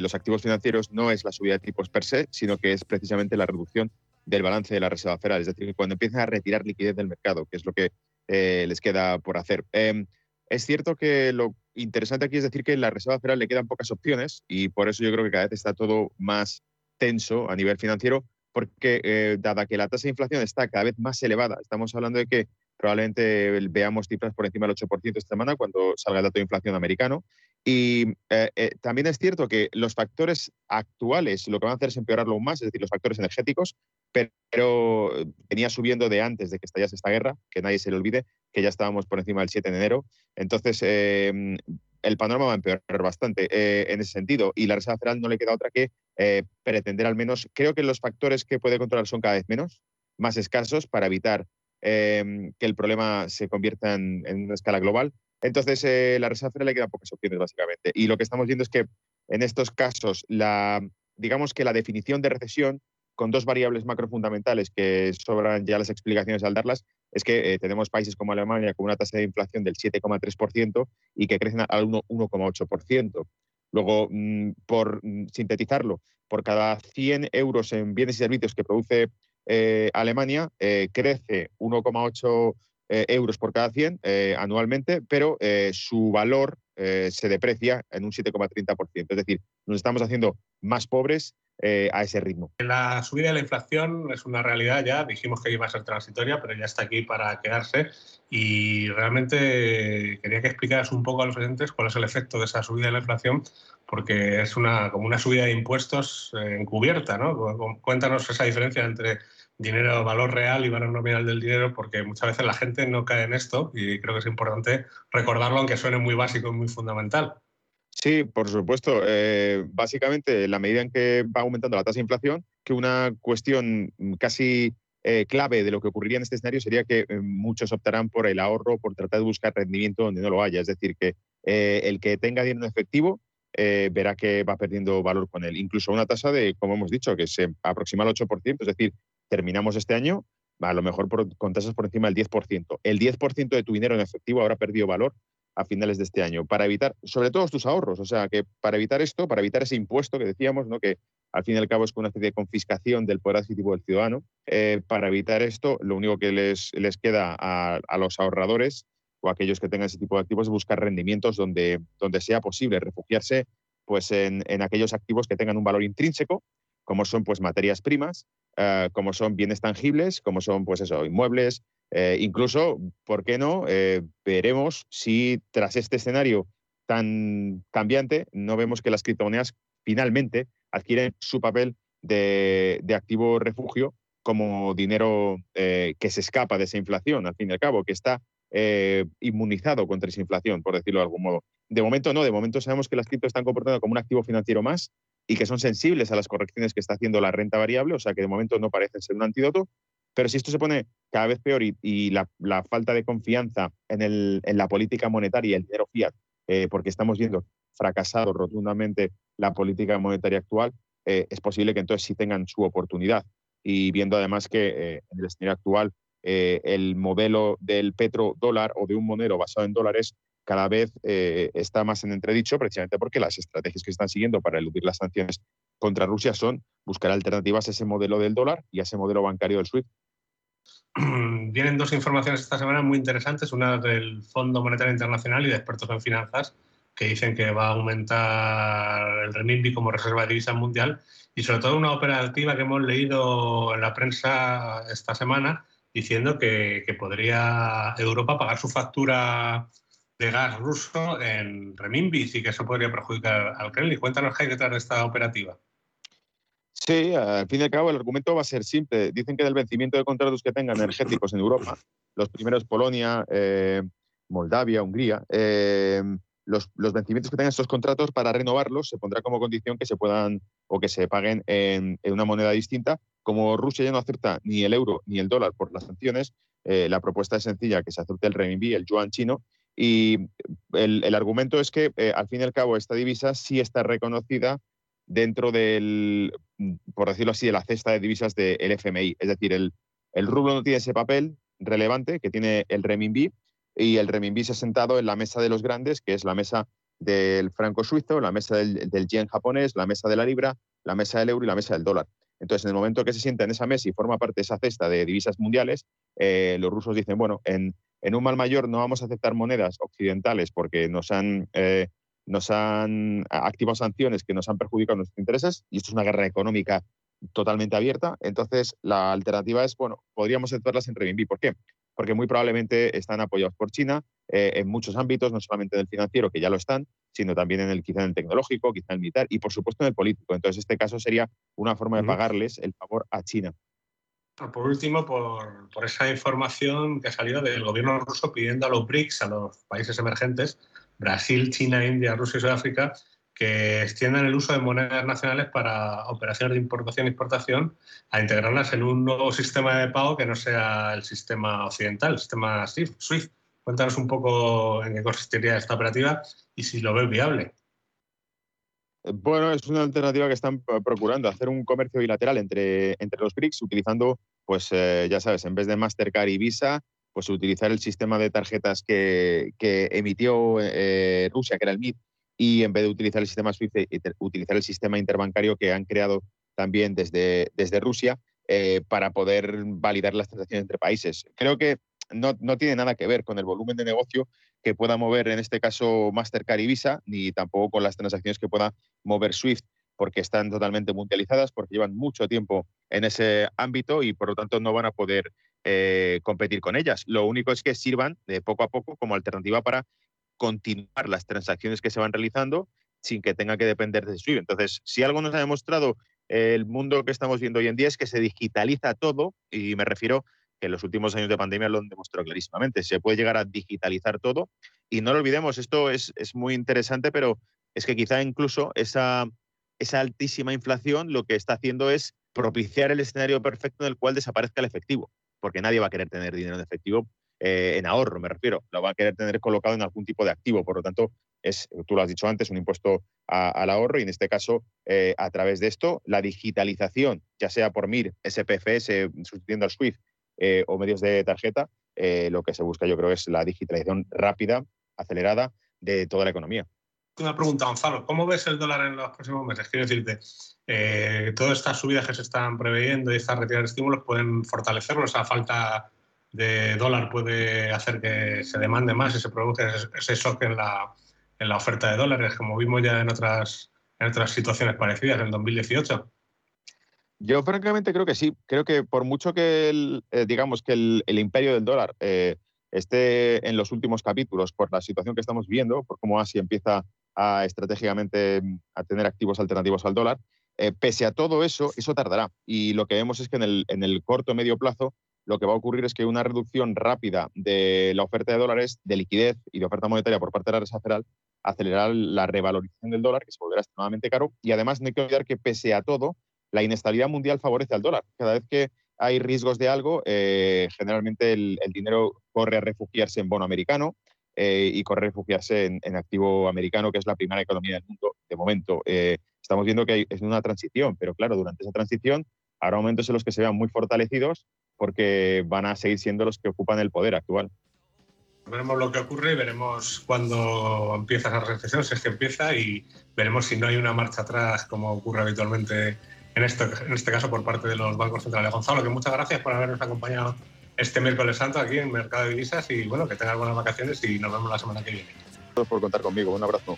Speaker 20: los activos financieros no es la subida de tipos per se, sino que es precisamente la reducción del balance de la Reserva Federal. Es decir, cuando empiezan a retirar liquidez del mercado, que es lo que eh, les queda por hacer. Em, es cierto que lo interesante aquí es decir que a la Reserva Federal le quedan pocas opciones y por eso yo creo que cada vez está todo más tenso a nivel financiero porque eh, dada que la tasa de inflación está cada vez más elevada, estamos hablando de que probablemente veamos cifras por encima del 8% esta semana cuando salga el dato de inflación americano. Y eh, eh, también es cierto que los factores actuales lo que van a hacer es empeorarlo aún más, es decir, los factores energéticos, pero, venía subiendo de antes de que estallase esta guerra, que nadie se le olvide, que ya estábamos por encima del 7 de enero. Entonces, el panorama va a empeorar bastante eh, en ese sentido y la Reserva Federal no le queda otra que eh, pretender al menos, creo que los factores que puede controlar son cada vez menos, más escasos para evitar em, que el problema se convierta en, una escala global. Entonces, eh, la Reserva Federal le quedan pocas opciones básicamente y lo que estamos viendo es que en estos casos, la, digamos que la definición de recesión con dos variables macrofundamentales que sobran ya las explicaciones al darlas, es que eh, tenemos países como Alemania con una tasa de inflación del 7,3% y que crecen al 1,8%. Luego, mm, por mm, sintetizarlo, por cada 100 euros en bienes y servicios que produce eh, Alemania, eh, crece 1,8 euros por cada 100 anualmente, pero su valor se deprecia en un 7,30%. Es decir, nos estamos haciendo más pobres eh, a ese ritmo.
Speaker 9: La subida de la inflación es una realidad ya, dijimos que iba a ser transitoria, pero ya está aquí para quedarse y realmente quería que explicaras un poco a los oyentes cuál es el efecto de esa subida de la inflación, porque es una, como una subida de impuestos encubierta, ¿no? Cuéntanos esa diferencia entre dinero, valor real y valor nominal del dinero, porque muchas veces la gente no cae en esto y creo que es importante recordarlo, aunque suene muy básico y muy fundamental.
Speaker 20: Sí, por supuesto. Eh, básicamente, la medida en que va aumentando la tasa de inflación, que una cuestión casi eh, clave de lo que ocurriría en este escenario sería que eh, muchos optarán por el ahorro, por tratar de buscar rendimiento donde no lo haya. Es decir, que el que tenga dinero en efectivo verá que va perdiendo valor con él. Incluso una tasa de, como hemos dicho, que se aproxima al 8%, es decir, terminamos este año a lo mejor con tasas por encima del 10%. El 10% de tu dinero en efectivo habrá perdido valor a finales de este año, para evitar, sobre todo tus ahorros, o sea, que para evitar esto, para evitar ese impuesto que decíamos, ¿no? que al fin y al cabo es una especie de confiscación del poder adquisitivo del ciudadano, eh, para evitar esto, lo único que les, les queda a, los ahorradores o a aquellos que tengan ese tipo de activos es buscar rendimientos donde, donde sea posible refugiarse pues, en, en aquellos activos que tengan un valor intrínseco, como son pues, materias primas, eh, como son bienes tangibles, como son pues, eso, inmuebles, eh, incluso, ¿por qué no? Eh, veremos si tras este escenario tan cambiante no vemos que las criptomonedas finalmente adquieren su papel de, activo refugio como dinero eh, que se escapa de esa inflación, al fin y al cabo, que está inmunizado contra esa inflación, por decirlo de algún modo. De momento no, de momento sabemos que las cripto están comportando como un activo financiero más y que son sensibles a las correcciones que está haciendo la renta variable, o sea que de momento no parecen ser un antídoto, Pero si esto se pone cada vez peor y, la, falta de confianza en, la política monetaria y el dinero fiat, eh, porque estamos viendo fracasado rotundamente la política monetaria actual, eh, es posible que entonces sí tengan su oportunidad. Y viendo además que eh, en el escenario actual el modelo del petrodólar o de un monero basado en dólares cada vez está más en entredicho, precisamente porque las estrategias que están siguiendo para eludir las sanciones contra Rusia son buscar alternativas a ese modelo del dólar y a ese modelo bancario del SWIFT.
Speaker 9: Vienen dos informaciones esta semana muy interesantes, una del Fondo Monetario Internacional y de expertos en finanzas, que dicen que va a aumentar el renminbi como reserva de divisa mundial y sobre todo una operativa que hemos leído en la prensa esta semana diciendo que, podría Europa pagar su factura de gas ruso en renminbi y que eso podría perjudicar al Kremlin. Cuéntanos qué hay detrás de esta operativa.
Speaker 20: Sí, al fin y al cabo el argumento va a ser simple. Dicen que del vencimiento de contratos que tengan energéticos en Europa, los primeros Polonia, eh, Moldavia, Hungría, eh, los, vencimientos que tengan estos contratos para renovarlos se pondrá como condición que se puedan o que se paguen en, una moneda distinta. Como Rusia ya no acepta ni el euro ni el dólar por las sanciones, eh, la propuesta es sencilla, que se acepte el renminbi, el yuan chino, y el, argumento es que al fin y al cabo esta divisa sí está reconocida dentro del, por decirlo así, de la cesta de divisas del FMI. Es decir, el, el rublo no tiene ese papel relevante que tiene el renminbi y el renminbi se ha sentado en la mesa de los grandes, que es la mesa del franco suizo, la mesa del, yen japonés, la mesa de la libra, la mesa del euro y la mesa del dólar. Entonces, en el momento que se sienta en esa mesa y forma parte de esa cesta de divisas mundiales, eh, los rusos dicen, bueno, en, un mal mayor no vamos a aceptar monedas occidentales porque nos han eh, nos han activado sanciones que nos han perjudicado nuestros intereses y esto es una guerra económica totalmente abierta. Entonces, la alternativa es, bueno, podríamos centrarlas en renminbi. ¿Por qué? Porque muy probablemente están apoyados por China eh, en muchos ámbitos, no solamente en el financiero, que ya lo están, sino también en el quizá en el tecnológico, quizá en el militar y, por supuesto, en el político. Entonces, este caso sería una forma de pagarles el favor a China.
Speaker 9: Por último, por, por esa información que ha salido del gobierno ruso pidiendo a los BRICS, a los países emergentes, Brasil, China, India, Rusia y Sudáfrica, que extiendan el uso de monedas nacionales para operaciones de importación e exportación, a integrarlas en un nuevo sistema de pago que no sea el sistema occidental, el sistema SWIFT. Cuéntanos un poco en qué consistiría esta operativa y si lo ves viable.
Speaker 20: Bueno, es una alternativa que están procurando, hacer un comercio bilateral entre, entre los BRICS utilizando, pues eh, ya sabes, en vez de Mastercard y Visa, pues utilizar el sistema de tarjetas que, emitió eh, Rusia, que era el MIT, y en vez de utilizar el sistema SWIFT, utilizar el sistema interbancario que han creado también desde, desde Rusia eh, para poder validar las transacciones entre países. Creo que no, tiene nada que ver con el volumen de negocio que pueda mover en este caso Mastercard y Visa, ni tampoco con las transacciones que pueda mover SWIFT, porque están totalmente mundializadas, porque llevan mucho tiempo en ese ámbito y por lo tanto no van a poder eh, competir con ellas. Lo único es que sirvan de poco a poco como alternativa para continuar las transacciones que se van realizando sin que tenga que depender de SWIFT. Entonces, si algo nos ha demostrado el mundo que estamos viendo hoy en día es que se digitaliza todo y me refiero que en los últimos años de pandemia lo han demostrado clarísimamente. Se puede llegar a digitalizar todo y no lo olvidemos, esto es, es muy interesante, pero es que quizá incluso esa, esa altísima inflación lo que está haciendo es propiciar el escenario perfecto en el cual desaparezca el efectivo porque nadie va a querer tener dinero en efectivo eh, en ahorro, me refiero, lo va a querer tener colocado en algún tipo de activo. Por lo tanto, es, tú lo has dicho antes, un impuesto al ahorro y en este caso, eh, a través de esto, la digitalización, ya sea por MIR, SPFS, sustituyendo al SWIFT eh, o medios de tarjeta, lo que se busca yo creo es la digitalización rápida, acelerada de toda la economía.
Speaker 9: Una pregunta, Gonzalo. ¿Cómo ves el dólar en los próximos meses? Quiero decirte, eh, todas estas subidas que se están preveyendo y estas retiradas de estímulos pueden fortalecerlo. Esa falta de dólar puede hacer que se demande más y se produzca ese shock en la, oferta de dólares, como vimos ya en otras, en otras situaciones parecidas en 2018.
Speaker 20: Yo francamente creo que sí. Creo que por mucho que el, eh, digamos que el, imperio del dólar eh, esté en los últimos capítulos por la situación que estamos viendo, por cómo Asia empieza a estratégicamente a tener activos alternativos al dólar, eh, pese a todo eso, eso tardará. Y lo que vemos es que en el, en el corto medio plazo lo que va a ocurrir es que una reducción rápida de la oferta de dólares, de liquidez y de oferta monetaria por parte de la Reserva Federal acelerará la revalorización del dólar, que se volverá extremadamente caro. Y además no hay que olvidar que pese a todo, la inestabilidad mundial favorece al dólar. Cada vez que hay riesgos de algo, eh, generalmente el, dinero corre a refugiarse en bono americano eh, y corre a refugiarse en, activo americano, que es la primera economía del mundo de momento. Eh, estamos viendo que es una transición, pero claro, durante esa transición habrá momentos en los que se vean muy fortalecidos porque van a seguir siendo los que ocupan el poder actual.
Speaker 9: Veremos lo que ocurre veremos cuándo empieza esa recesión, si es que empieza, y veremos si no hay una marcha atrás como ocurre habitualmente en, esto, en este caso por parte de los bancos centrales. Gonzalo, que muchas gracias por habernos acompañado este miércoles santo aquí en Mercado de Divisas y bueno, que tengas buenas vacaciones y nos vemos la semana que viene.
Speaker 20: Gracias por contar conmigo. Un abrazo.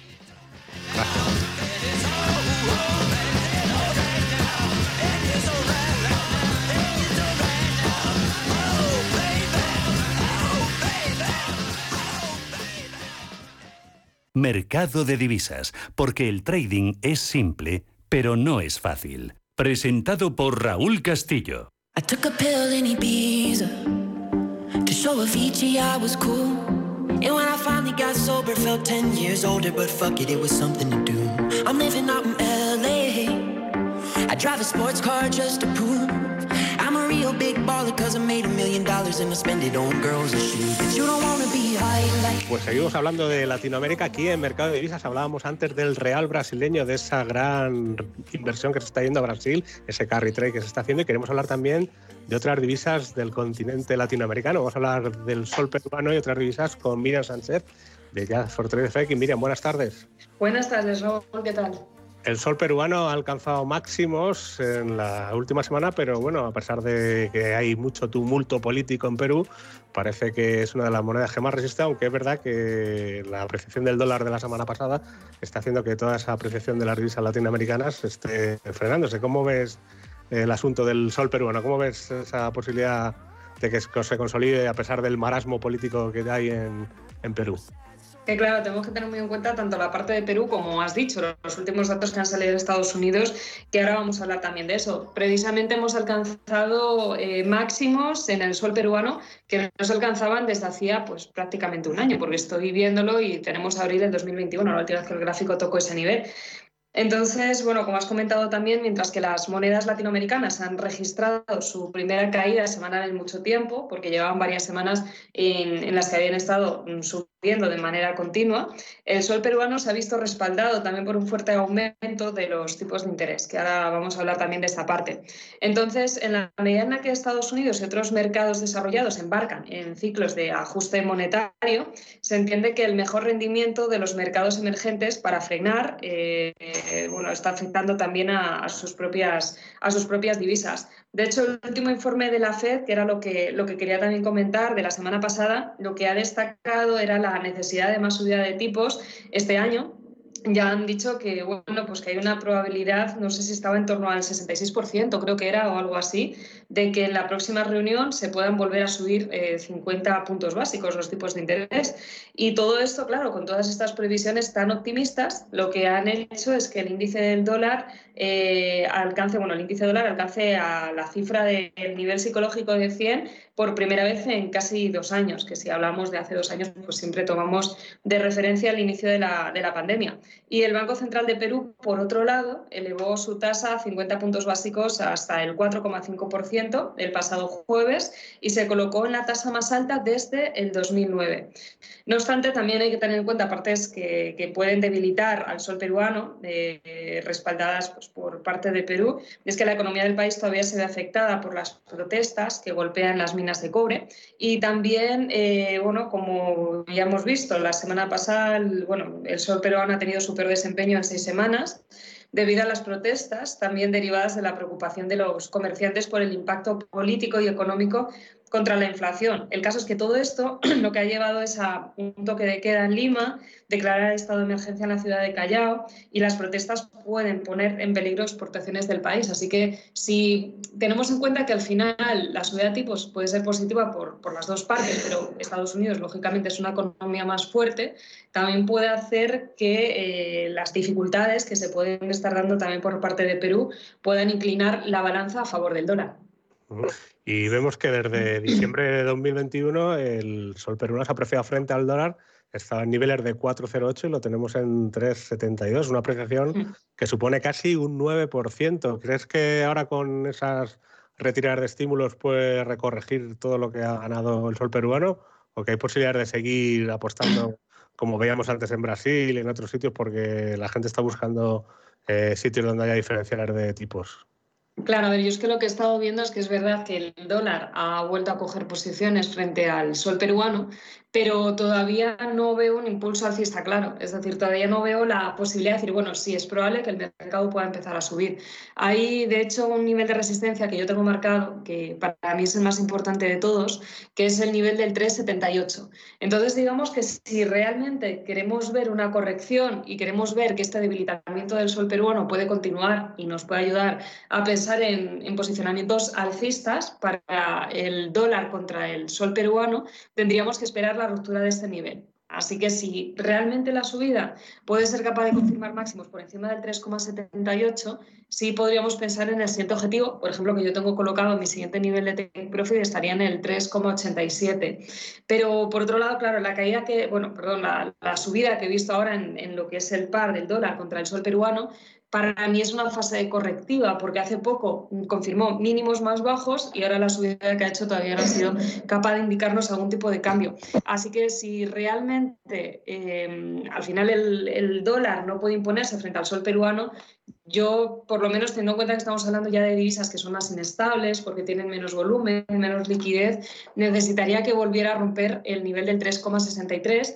Speaker 7: Mercado de divisas, porque el trading es simple, pero no es fácil. Presentado por Raúl Castillo. I took a pill in Ibiza to show Avicii I was cool. And when I finally got sober, felt 10 years older, but fuck it, it was something to do. I'm living out in LA. I drive a sports car just to prove I'm a real big baller cause I made a million dollars and I spend it on girls and shoes. But you don't wanna be high like... Pues seguimos hablando de Latinoamérica. Aquí en Mercado de Divisas hablábamos antes del real brasileño, de esa gran inversión que se está yendo a Brasil, ese carry trade que se está haciendo y queremos hablar también de otras divisas del continente latinoamericano. Vamos a hablar del sol peruano y otras divisas con Miriam Sánchez de Jazz for Trade Effect. Y Miriam, buenas tardes.
Speaker 17: Buenas tardes, Raúl, ¿qué tal?
Speaker 9: El sol peruano ha alcanzado máximos en la última semana, pero bueno, a pesar de que hay mucho tumulto político en Perú, parece que es una de las monedas que más resiste, aunque es verdad que la apreciación del dólar de la semana pasada está haciendo que toda esa apreciación de las divisas latinoamericanas esté frenándose. ¿Cómo ves el asunto del sol peruano? ¿Cómo ves esa posibilidad de que se consolide a pesar del marasmo político que hay en, en Perú?
Speaker 17: Que claro, tenemos que tener muy en cuenta tanto la parte de Perú como has dicho, los últimos datos que han salido de Estados Unidos, que ahora vamos a hablar también de eso. Precisamente hemos alcanzado eh, máximos en el sol peruano que no se alcanzaban desde hacía pues prácticamente un año, porque estoy viéndolo y tenemos abril del 2021, la última vez que el gráfico tocó ese nivel. Entonces, bueno, como has comentado también, mientras que las monedas latinoamericanas han registrado su primera caída semanal en mucho tiempo, porque llevaban varias semanas en, las que habían estado subiendo de manera continua, el sol peruano se ha visto respaldado también por un fuerte aumento de los tipos de interés, que ahora vamos a hablar también de esta parte. Entonces, en la medida en la que Estados Unidos y otros mercados desarrollados embarcan en ciclos de ajuste monetario, se entiende que el mejor rendimiento de los mercados emergentes para frenar eh, bueno, está afectando también a, sus propias, a sus propias divisas. De hecho, el último informe de la Fed, que era lo que, lo que quería también comentar de la semana pasada, lo que ha destacado era la necesidad de más subida de tipos este año, ya han dicho que, bueno, pues que hay una probabilidad, no sé si estaba en torno al 66%, creo que era, o algo así, de que en la próxima reunión se puedan volver a subir 50 eh, puntos básicos los tipos de interés. Y todo esto, claro, con todas estas previsiones tan optimistas, lo que han hecho es que el índice del dólar eh, alcance, bueno, el índice dólar alcance a la cifra del nivel psicológico de 100 por primera vez en casi dos años, que si hablamos de hace dos años, pues siempre tomamos de referencia el inicio de la, de la pandemia. Y el Banco Central de Perú, por otro lado, elevó su tasa a 50 puntos básicos hasta el 4,5% el pasado jueves y se colocó en la tasa más alta desde el 2009. No obstante, también hay que tener en cuenta partes que, que pueden debilitar al sol peruano, eh, respaldadas pues, por parte de Perú, es que la economía del país todavía se ve afectada por las protestas que golpean las minas de cobre y también, eh, bueno, como ya hemos visto la semana pasada, el, bueno, el sol peruano ha tenido su peor desempeño en seis semanas debido a las protestas, también derivadas de la preocupación de los comerciantes por el impacto político y económico contra la inflación. El caso es que todo esto lo que ha llevado es a un toque de queda en Lima, declarar estado de emergencia en la ciudad de Callao y las protestas pueden poner en peligro exportaciones del país. Así que si tenemos en cuenta que al final la subida de tipos puede ser positiva por, por las dos partes, pero Estados Unidos lógicamente es una economía más fuerte, también puede hacer que eh, las dificultades que se pueden estar dando también por parte de Perú puedan inclinar la balanza a favor del dólar.
Speaker 9: Y vemos que desde diciembre de 2021 el sol peruano se ha apreciado frente al dólar, estaba en niveles de 4,08 y lo tenemos en 3,72, una apreciación que supone casi un 9%. ¿Crees que ahora con esas retirar de estímulos puede recorregir todo lo que ha ganado el sol peruano o que hay posibilidades de seguir apostando como veíamos antes en Brasil y en otros sitios porque la gente está buscando eh, sitios donde haya diferenciales de tipos.
Speaker 17: Claro, a ver, yo es que lo que he estado viendo es que es verdad que el dólar ha vuelto a coger posiciones frente al sol peruano, pero todavía no veo un impulso alcista claro. Es decir, todavía no veo la posibilidad de decir, bueno, sí, es probable que el mercado pueda empezar a subir. Hay, de hecho, un nivel de resistencia que yo tengo marcado, que para mí es el más importante de todos, que es el nivel del 3,78. Entonces, digamos que si realmente queremos ver una corrección y queremos ver que este debilitamiento del sol peruano puede continuar y nos puede ayudar a pensar en, en posicionamientos alcistas para el dólar contra el sol peruano, tendríamos que esperar la ruptura de este nivel. Así que si realmente la subida puede ser capaz de confirmar máximos por encima del 3,78, sí podríamos pensar en el siguiente objetivo, por ejemplo, que yo tengo colocado mi siguiente nivel de take profit estaría en el 3,87. Pero por otro lado, claro, la caída que, bueno, perdón, la, subida que he visto ahora en, lo que es el par del dólar contra el sol peruano para mí es una fase correctiva porque hace poco confirmó mínimos más bajos y ahora la subida que ha hecho todavía no ha sido capaz de indicarnos algún tipo de cambio. Así que si realmente eh, al final el, dólar no puede imponerse frente al sol peruano, yo por lo menos teniendo en cuenta que estamos hablando ya de divisas que son más inestables porque tienen menos volumen, menos liquidez, necesitaría que volviera a romper el nivel del 3,63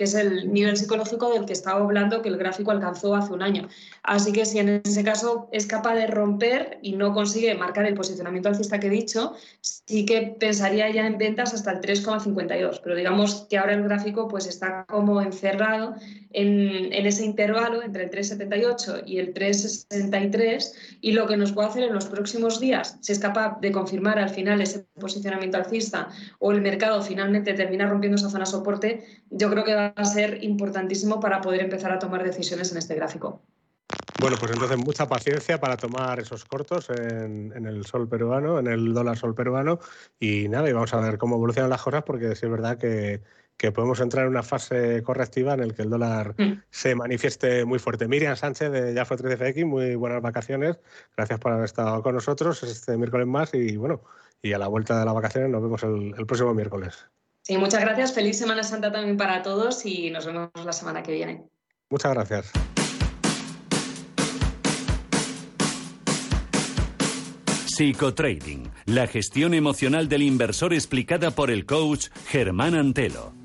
Speaker 17: que es el nivel psicológico del que estaba hablando que el gráfico alcanzó hace un año. Así que si en ese caso es capaz de romper y no consigue marcar el posicionamiento alcista que he dicho, sí que pensaría ya en ventas hasta el 3,52. Pero digamos que ahora el gráfico pues está como encerrado en, en ese intervalo entre el 3,78 y el 3,63 y lo que nos puede hacer en los próximos días, si es capaz de confirmar al final ese posicionamiento alcista o el mercado finalmente termina rompiendo esa zona soporte, yo creo que va a ser importantísimo para poder empezar a tomar decisiones en este gráfico.
Speaker 9: Bueno, pues entonces mucha paciencia para tomar esos cortos en, el sol peruano, en el dólar sol peruano. Y nada, y vamos a ver cómo evolucionan las cosas, porque sí es verdad que, podemos entrar en una fase correctiva en el que el dólar mm. se manifieste muy fuerte. Miriam Sánchez de Ya fue 13FX, muy buenas vacaciones. Gracias por haber estado con nosotros este miércoles más. Y bueno, y a la vuelta de las vacaciones nos vemos el próximo miércoles.
Speaker 17: Sí, muchas gracias. Feliz Semana Santa también para todos y nos vemos la semana que viene.
Speaker 9: Muchas gracias.
Speaker 7: Psicotrading, la gestión emocional del inversor explicada por el coach Germán Antelo.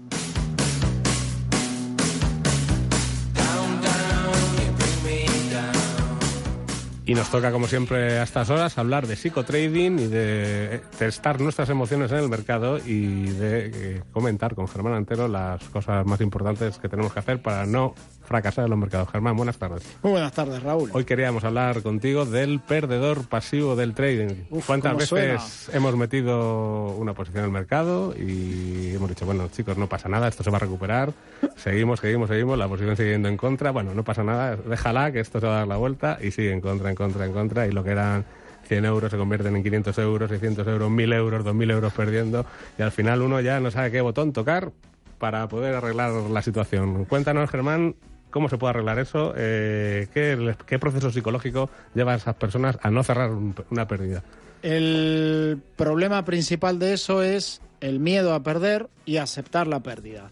Speaker 9: Y nos toca, como siempre, a estas horas hablar de psicotrading y de testar nuestras emociones en el mercado y de eh, comentar con Germán Antero las cosas más importantes que tenemos que hacer para no fracasar en los mercados. Germán, buenas tardes.
Speaker 21: Muy buenas tardes, Raúl.
Speaker 9: Hoy queríamos hablar contigo del perdedor pasivo del trading. ¿Cuántas veces hemos metido una posición en el mercado y hemos dicho, bueno, chicos, no pasa nada, esto se va a recuperar, seguimos, seguimos, seguimos, la posición sigue yendo en contra, bueno, no pasa nada, déjala que esto se va a dar la vuelta y sigue en contra, en contra, en contra, y lo que eran 100 euros se convierten en 500 euros, 600 euros, 1000 euros, 2000 euros perdiendo, y al final uno ya no sabe qué botón tocar para poder arreglar la situación. Cuéntanos, Germán, ¿Cómo se puede arreglar eso? Eh, ¿qué, proceso psicológico lleva a esas personas a no cerrar una pérdida?
Speaker 21: El problema principal de eso es el miedo a perder y aceptar la pérdida.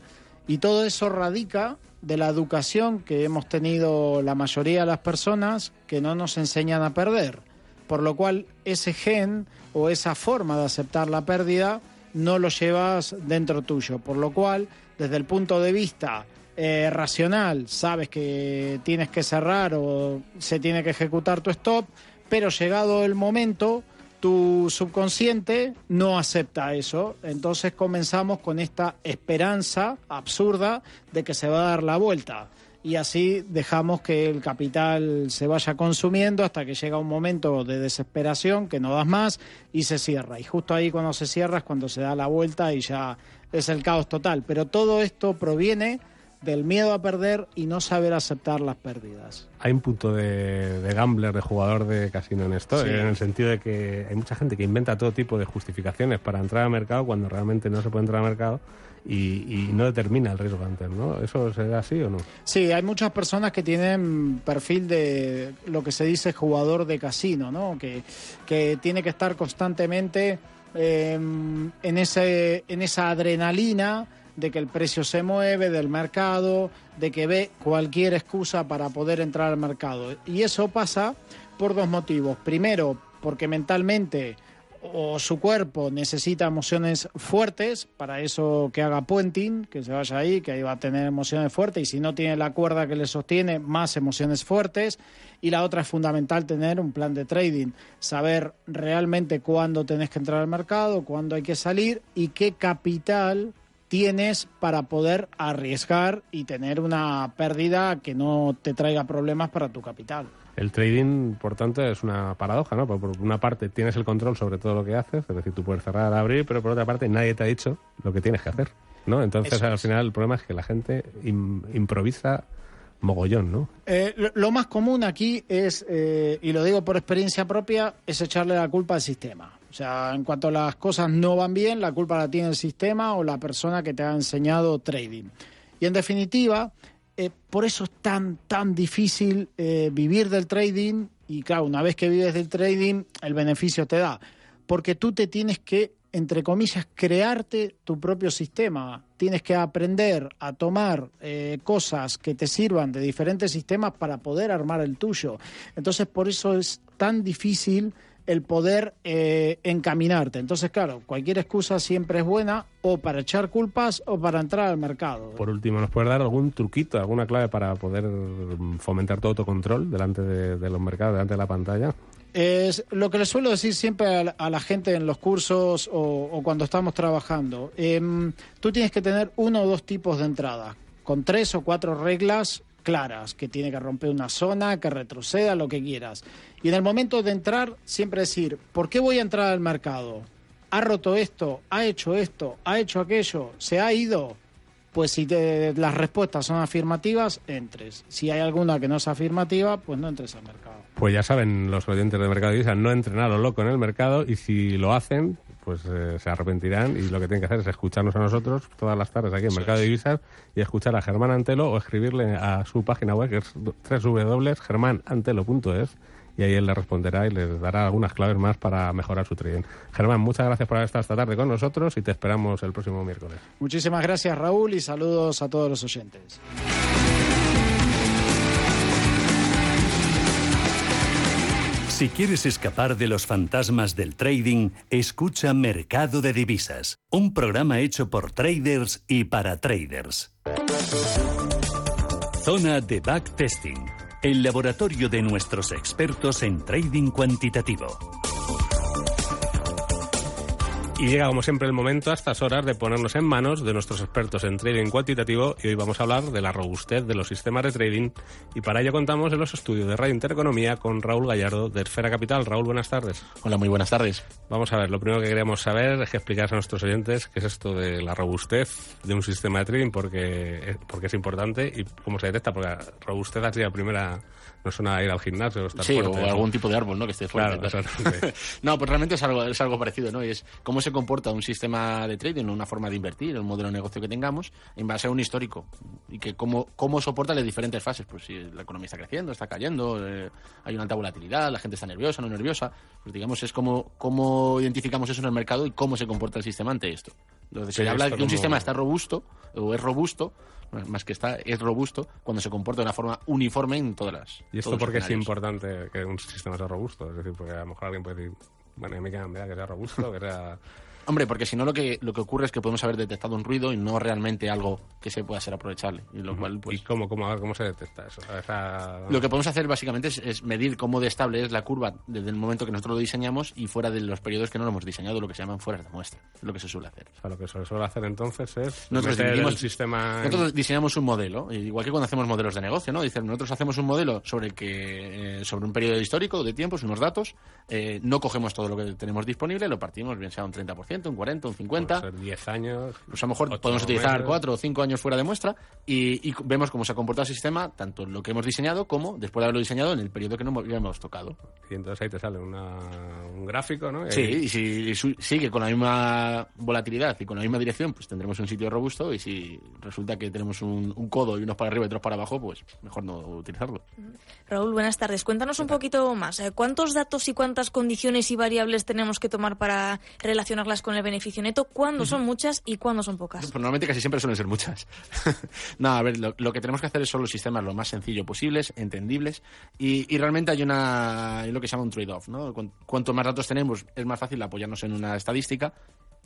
Speaker 21: Y todo eso radica de la educación que hemos tenido la mayoría de las personas que no nos enseñan a perder. Por lo cual ese gen o esa forma de aceptar la pérdida no lo llevas dentro tuyo. Por lo cual, desde el punto de vista eh, racional, sabes que tienes que cerrar o se tiene que ejecutar tu stop, pero llegado el momento, tu subconsciente no acepta eso. Entonces comenzamos con esta esperanza absurda de que se va a dar la vuelta. Y así dejamos que el capital se vaya consumiendo hasta que llega un momento de desesperación que no das más y se cierra. Y justo ahí cuando se cierra es cuando se da la vuelta y ya es el caos total. Pero todo esto proviene del miedo a perder y no saber aceptar las pérdidas.
Speaker 9: Hay un punto de, de gambler, de jugador de casino en esto,
Speaker 21: Sí.
Speaker 9: en el sentido de que hay mucha gente que inventa todo tipo de justificaciones para entrar al mercado cuando realmente no se puede entrar al mercado y, y no determina el riesgo antes, ¿no? ¿Eso será así o no?
Speaker 21: Sí, hay muchas personas que tienen perfil de lo que se dice jugador de casino, ¿no? Que, que tiene que estar constantemente eh, en, ese, en esa adrenalina de que el precio se mueve, del mercado, de que ve cualquier excusa para poder entrar al mercado. Y eso pasa por dos motivos. Primero, porque mentalmente o su cuerpo necesita emociones fuertes, para eso que haga puenting, que se vaya ahí, que ahí va a tener emociones fuertes, y si no tiene la cuerda que le sostiene, más emociones fuertes. Y la otra es fundamental tener un plan de trading, saber realmente cuándo tenés que entrar al mercado, cuándo hay que salir y qué capital tienes para poder arriesgar y tener una pérdida que no te traiga problemas para tu capital.
Speaker 9: El trading, por tanto, es una paradoja, ¿no? Por, una parte tienes el control sobre todo lo que haces, es decir, tú puedes cerrar, abrir, pero por otra parte nadie te ha dicho lo que tienes que hacer, ¿no? Entonces,
Speaker 21: Eso
Speaker 9: al
Speaker 21: es.
Speaker 9: final, el problema es que la gente im- improvisa mogollón, ¿no?
Speaker 21: Eh, lo, lo más común aquí es, eh, y lo digo por experiencia propia, es echarle la culpa al sistema. O sea, en cuanto las cosas no van bien, la culpa la tiene el sistema o la persona que te ha enseñado trading. Y en definitiva, eh, por eso es tan, tan difícil eh, vivir del trading y claro, una vez que vives del trading, el beneficio te da. Porque tú te tienes que, entre comillas, crearte tu propio sistema. Tienes que aprender a tomar eh, cosas que te sirvan de diferentes sistemas para poder armar el tuyo. Entonces, por eso es tan difícil el poder eh, encaminarte. Entonces, claro, cualquier excusa siempre es buena o para echar culpas o para entrar al mercado.
Speaker 9: Por último, ¿nos puedes dar algún truquito, alguna clave para poder mm, fomentar tu autocontrol delante de, de los mercados, delante de la pantalla?
Speaker 21: Es lo que le suelo decir siempre a la, a la gente en los cursos o, o cuando estamos trabajando. Em, tú tienes que tener uno o dos tipos de entrada, con tres o cuatro reglas claras, que tiene que romper una zona, que retroceda, lo que quieras. Y en el momento de entrar, siempre decir, ¿por qué voy a entrar al mercado? ¿Ha roto esto? ¿Ha hecho esto? ¿Ha hecho aquello? ¿Se ha ido? Pues si las respuestas son afirmativas, entres. Si hay alguna que no es afirmativa, pues no entres al mercado.
Speaker 9: Pues ya saben los oyentes de Mercado de Divisas, no entrenar a lo loco en el mercado y si lo hacen, pues eh, se arrepentirán y lo que tienen que hacer es escucharnos a nosotros todas las tardes aquí en Mercado de Divisas y escuchar a Germán Antelo o escribirle a su página web que es www.germanantelo.es y ahí él le responderá y les dará algunas claves más para mejorar su trading. Germán, muchas gracias por haber estado esta tarde con nosotros y te esperamos el próximo miércoles.
Speaker 21: Muchísimas gracias Raúl y saludos a todos los oyentes.
Speaker 7: Si quieres escapar de los fantasmas del trading, escucha Mercado de Divisas, un programa hecho por traders y para traders. Zona de Backtesting, el laboratorio de nuestros expertos en trading cuantitativo.
Speaker 9: Y llega como siempre el momento a estas horas de ponernos en manos de nuestros expertos en trading cuantitativo y hoy vamos a hablar de la robustez de los sistemas de trading y para ello contamos en los estudios de Radio Intereconomía con Raúl Gallardo de Esfera Capital. Raúl, buenas tardes.
Speaker 22: Hola, muy buenas tardes.
Speaker 9: Vamos a ver, lo primero que queremos saber es que explicas a nuestros oyentes qué es esto de la robustez de un sistema de trading porque, porque es importante y cómo se detecta, porque robustez así la primera no suena a ir al gimnasio o estar
Speaker 22: Sí,
Speaker 9: fuerte,
Speaker 22: o
Speaker 9: ¿no?
Speaker 22: algún tipo de árbol, ¿no? Que esté fuerte.
Speaker 9: Claro,
Speaker 22: claro. no, pues realmente es algo, es algo parecido, ¿no? Y es cómo se comporta un sistema de trading, una forma de invertir, un modelo de negocio que tengamos, en base a un histórico. Y que cómo, cómo soporta las diferentes fases. Pues si la economía está creciendo, está cayendo, eh, hay una alta volatilidad, la gente está nerviosa, no nerviosa. Pues digamos, es cómo, cómo identificamos eso en el mercado y cómo se comporta el sistema ante esto. Entonces, se habla de que un
Speaker 9: como-
Speaker 22: sistema está robusto o es robusto, más que está, es robusto cuando se comporta de una forma uniforme en todas las.
Speaker 9: ¿Y esto porque es importante que un sistema sea robusto? Es decir, porque a lo mejor alguien puede decir, bueno, a mí me da que sea robusto, que sea...
Speaker 22: Hombre, porque si no lo que, lo que ocurre es que podemos haber detectado un ruido y no realmente algo que se pueda ser aprovechable. Y lo cual, pues,
Speaker 9: ¿Y cómo, cómo, cómo se detecta eso?
Speaker 22: Lo que podemos hacer básicamente es, es medir cómo de estable es la curva desde el momento que nosotros lo diseñamos y fuera de los periodos que no lo hemos diseñado, lo que se llaman fuera de muestra. Es lo que se suele hacer.
Speaker 9: O sea, lo que se suele hacer entonces es
Speaker 22: Nosotros
Speaker 9: el sistema...
Speaker 22: Nosotros diseñamos un modelo, igual que cuando hacemos modelos de negocio, ¿no? Dicen, nosotros hacemos un modelo sobre el que, eh, sobre un periodo histórico de tiempos, unos datos, eh, no cogemos todo lo que tenemos disponible, lo partimos, bien sea un 30%, 30%, un 40, un 50.
Speaker 9: Puede ser 10 años.
Speaker 22: Pues a lo mejor podemos utilizar
Speaker 9: meses.
Speaker 22: 4 o 5 años fuera de muestra y, y vemos cómo se ha comportado el sistema, tanto en lo que hemos diseñado como después de haberlo diseñado en el periodo que no hemos tocado.
Speaker 9: Y entonces ahí te sale una- un gráfico, ¿no?
Speaker 22: Sí,
Speaker 9: ahí-
Speaker 22: y si su- sigue con la misma volatilidad y con la misma dirección, pues tendremos un sitio robusto y si resulta que tenemos un, un codo y unos para arriba y otros para abajo, pues mejor no utilizarlo.
Speaker 13: Raúl, buenas tardes. Cuéntanos un poquito más. eh, ¿Cuántos datos y cuántas condiciones y variables tenemos que tomar para relacionarlas con el beneficio neto? ¿Cuándo son muchas y cuándo son pocas?
Speaker 22: Pues normalmente casi siempre suelen ser muchas. no, a ver, lo, lo que tenemos que hacer es son los sistemas lo más sencillo posibles, entendibles, y, y realmente hay una hay lo que se llama un trade-off, ¿no? Cuan- Cuanto más datos tenemos, es más fácil apoyarnos en una estadística.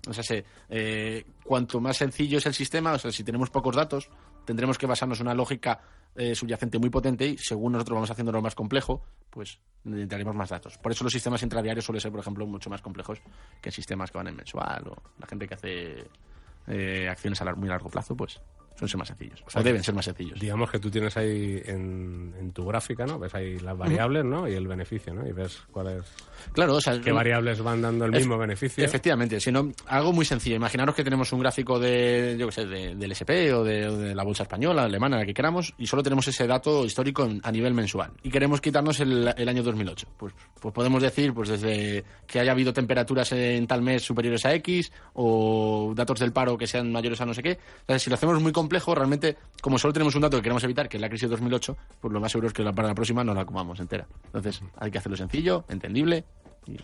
Speaker 22: O sea, se- eh, cuanto más sencillo es el sistema, o sea, si tenemos pocos datos, tendremos que basarnos en una lógica eh, subyacente muy potente y según nosotros vamos haciéndolo más complejo, pues necesitaremos más datos. Por eso los sistemas intradiarios suelen ser, por ejemplo, mucho más complejos que sistemas que van en mensual o la gente que hace eh, acciones a muy largo plazo, pues suelen ser más sencillos. O,
Speaker 9: sea,
Speaker 22: deben ser más sencillos.
Speaker 9: Digamos que tú tienes ahí en, en tu gráfica, ¿no? Ves ahí las variables, ¿no? Y el beneficio, ¿no? Y ves cuáles...
Speaker 22: Claro, o sea,
Speaker 9: ¿Qué variables van dando el mismo beneficio?
Speaker 22: Efectivamente, sino algo muy sencillo. Imaginaros que tenemos un gráfico de, yo qué sé, de- del SP o de, o de la bolsa española, alemana, la que queramos, y solo tenemos ese dato histórico en- a nivel mensual. Y queremos quitarnos el, el año 2008. Pues, pues podemos decir, pues desde que haya habido temperaturas en tal mes superiores a X, o datos del paro que sean mayores a no sé qué. Entonces, si lo hacemos muy complejo, realmente, como solo tenemos un dato que queremos evitar, que es la crisis de 2008, pues lo más seguro es que para la próxima no la comamos entera. Entonces, hay que hacerlo sencillo, entendible, y.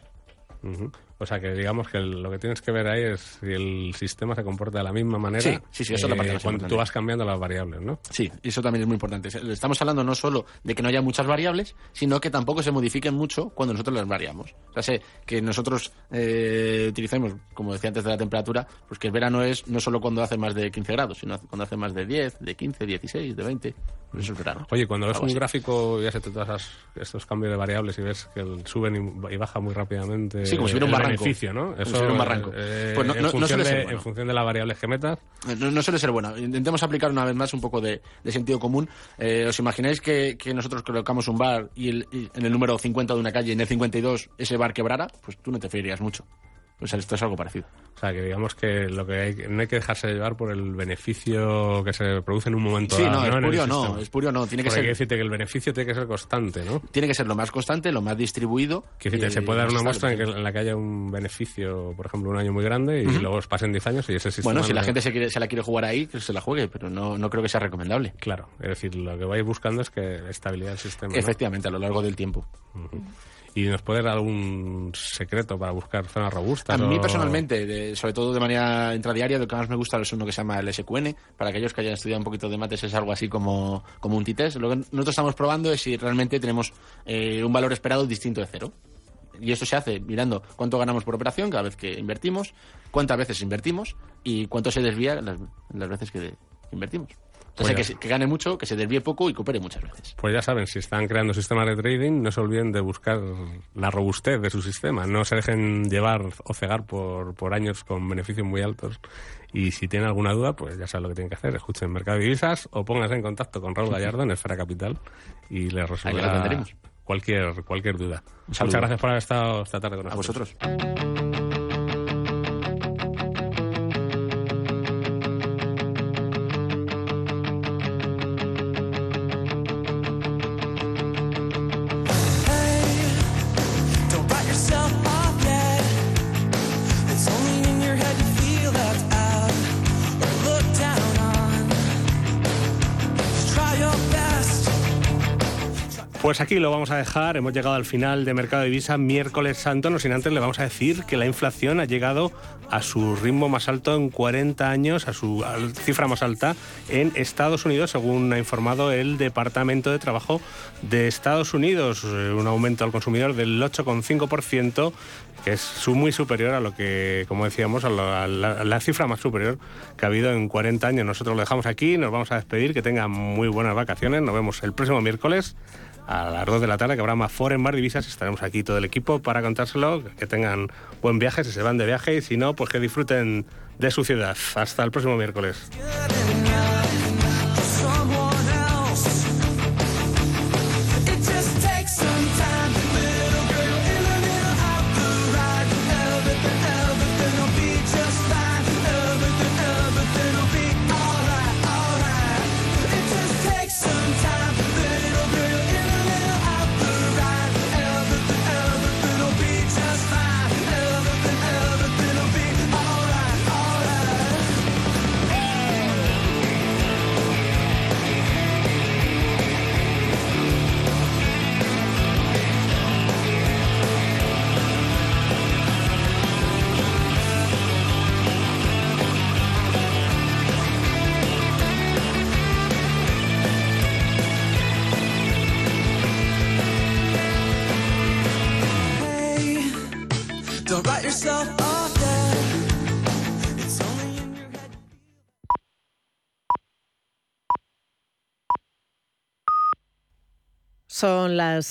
Speaker 9: O sea, que digamos que el- lo que tienes que ver ahí es si el sistema se comporta de la misma manera
Speaker 22: Sí, sí, sí, eso es la parte
Speaker 9: eh,
Speaker 22: más
Speaker 9: cuando
Speaker 22: importante.
Speaker 9: tú vas cambiando las variables, ¿no?
Speaker 22: Sí, eso también es muy importante. Estamos hablando no solo de que no haya muchas variables, sino que tampoco se modifiquen mucho cuando nosotros las variamos. O sea, sé que nosotros eh, utilicemos, como decía antes de la temperatura, pues que el verano es no solo cuando hace más de 15 grados, sino cuando hace más de 10, de 15, 16, de 20. Pues eso es verano.
Speaker 9: Oye, cuando ves un
Speaker 22: así.
Speaker 9: gráfico y haces todos estos cambios de variables y ves que el- suben y, y baja muy rápidamente
Speaker 22: Sí, como si hubiera un.
Speaker 9: Beneficio, ¿no?
Speaker 22: Hubiera un barranco.
Speaker 9: eh,
Speaker 22: Pues no-
Speaker 9: en,
Speaker 22: no-
Speaker 9: función de,
Speaker 22: bueno.
Speaker 9: en función de las variables que metas.
Speaker 22: No, no suele ser bueno. Intentemos aplicar una vez más un poco de, de sentido común. Eh, ¿Os imagináis que, que nosotros colocamos un bar y, el- y en el número 50 de una calle, en el 52, ese bar quebrara? Pues tú no te freirías mucho. Pues esto es algo parecido.
Speaker 9: O sea, que digamos que lo que hay, que- no hay que dejarse llevar por el beneficio que se produce en un momento
Speaker 22: Sí,
Speaker 9: dado,
Speaker 22: no,
Speaker 9: ¿no? El
Speaker 22: espurio no, espurio no. Tiene que
Speaker 9: Porque hay
Speaker 22: ser,
Speaker 9: decirte que el beneficio tiene que ser constante, ¿no?
Speaker 22: tiene que ser lo más constante, lo más distribuido.
Speaker 9: Que decirte,
Speaker 22: y,
Speaker 9: se
Speaker 22: eh,
Speaker 9: puede dar una muestra en, que, en la que haya un beneficio, por ejemplo, un año muy grande y
Speaker 22: Ujú.
Speaker 9: luego pasen 10 años y ese sistema...
Speaker 22: Bueno, si la
Speaker 9: no-
Speaker 22: gente se, quiere, se la quiere jugar ahí, que se la juegue, pero no, no creo que sea recomendable.
Speaker 9: Claro, es decir, lo que vais buscando es que estabilidad del sistema. ¿no?
Speaker 22: Efectivamente, a lo largo del tiempo.
Speaker 9: Ujú. ¿Y nos puede dar algún secreto para buscar zonas robustas?
Speaker 22: A mí
Speaker 9: o-
Speaker 22: personalmente, de- sobre todo de manera intradiaria, lo que más me gusta es uno que se llama el SQN. Para aquellos que hayan estudiado un poquito de mates es algo así como, como un t-test. Lo que nosotros estamos probando es si realmente tenemos eh, un valor esperado distinto de cero. Y eso se hace mirando cuánto ganamos por operación cada vez que invertimos, cuántas veces invertimos y cuánto se desvía las, las veces que invertimos. Sea,
Speaker 9: Pues
Speaker 22: que, que gane mucho, que se desvíe poco y coopere muchas veces.
Speaker 9: Pues ya saben, si están creando sistemas de trading, no se olviden de buscar la robustez de su sistema. No se dejen llevar o cegar por, por años con beneficios muy altos. Y si tienen alguna duda, pues ya saben lo que tienen que hacer. Escuchen Mercado de Divisas o pónganse en contacto con Raúl Gallardo en Esfera Capital y les resolverá cualquier, cualquier duda. Muchas gracias por haber estado esta tarde con
Speaker 22: A
Speaker 9: nosotros.
Speaker 22: vosotros.
Speaker 9: Pues aquí lo vamos a dejar. Hemos llegado al final de Mercado de Divisa miércoles santo. No sin antes le vamos a decir que la inflación ha llegado a su ritmo más alto en 40 años, a su cifra más alta en Estados Unidos, según ha informado el Departamento de Trabajo de Estados Unidos. Eh, Un aumento al consumidor del 8,5%, que es muy superior a lo que, como decíamos, a la- a la cifra más superior que ha habido en 40 años. Nosotros lo dejamos aquí, nos vamos a despedir, que tengan muy buenas vacaciones. Nos vemos el próximo miércoles a las 2 de la tarde, que habrá más foro en Mar Divisas. Estaremos aquí todo el equipo para contárselo, que tengan buen viaje, si se van de viaje, y si no, pues que disfruten de su ciudad. Hasta el próximo miércoles.
Speaker 1: Son las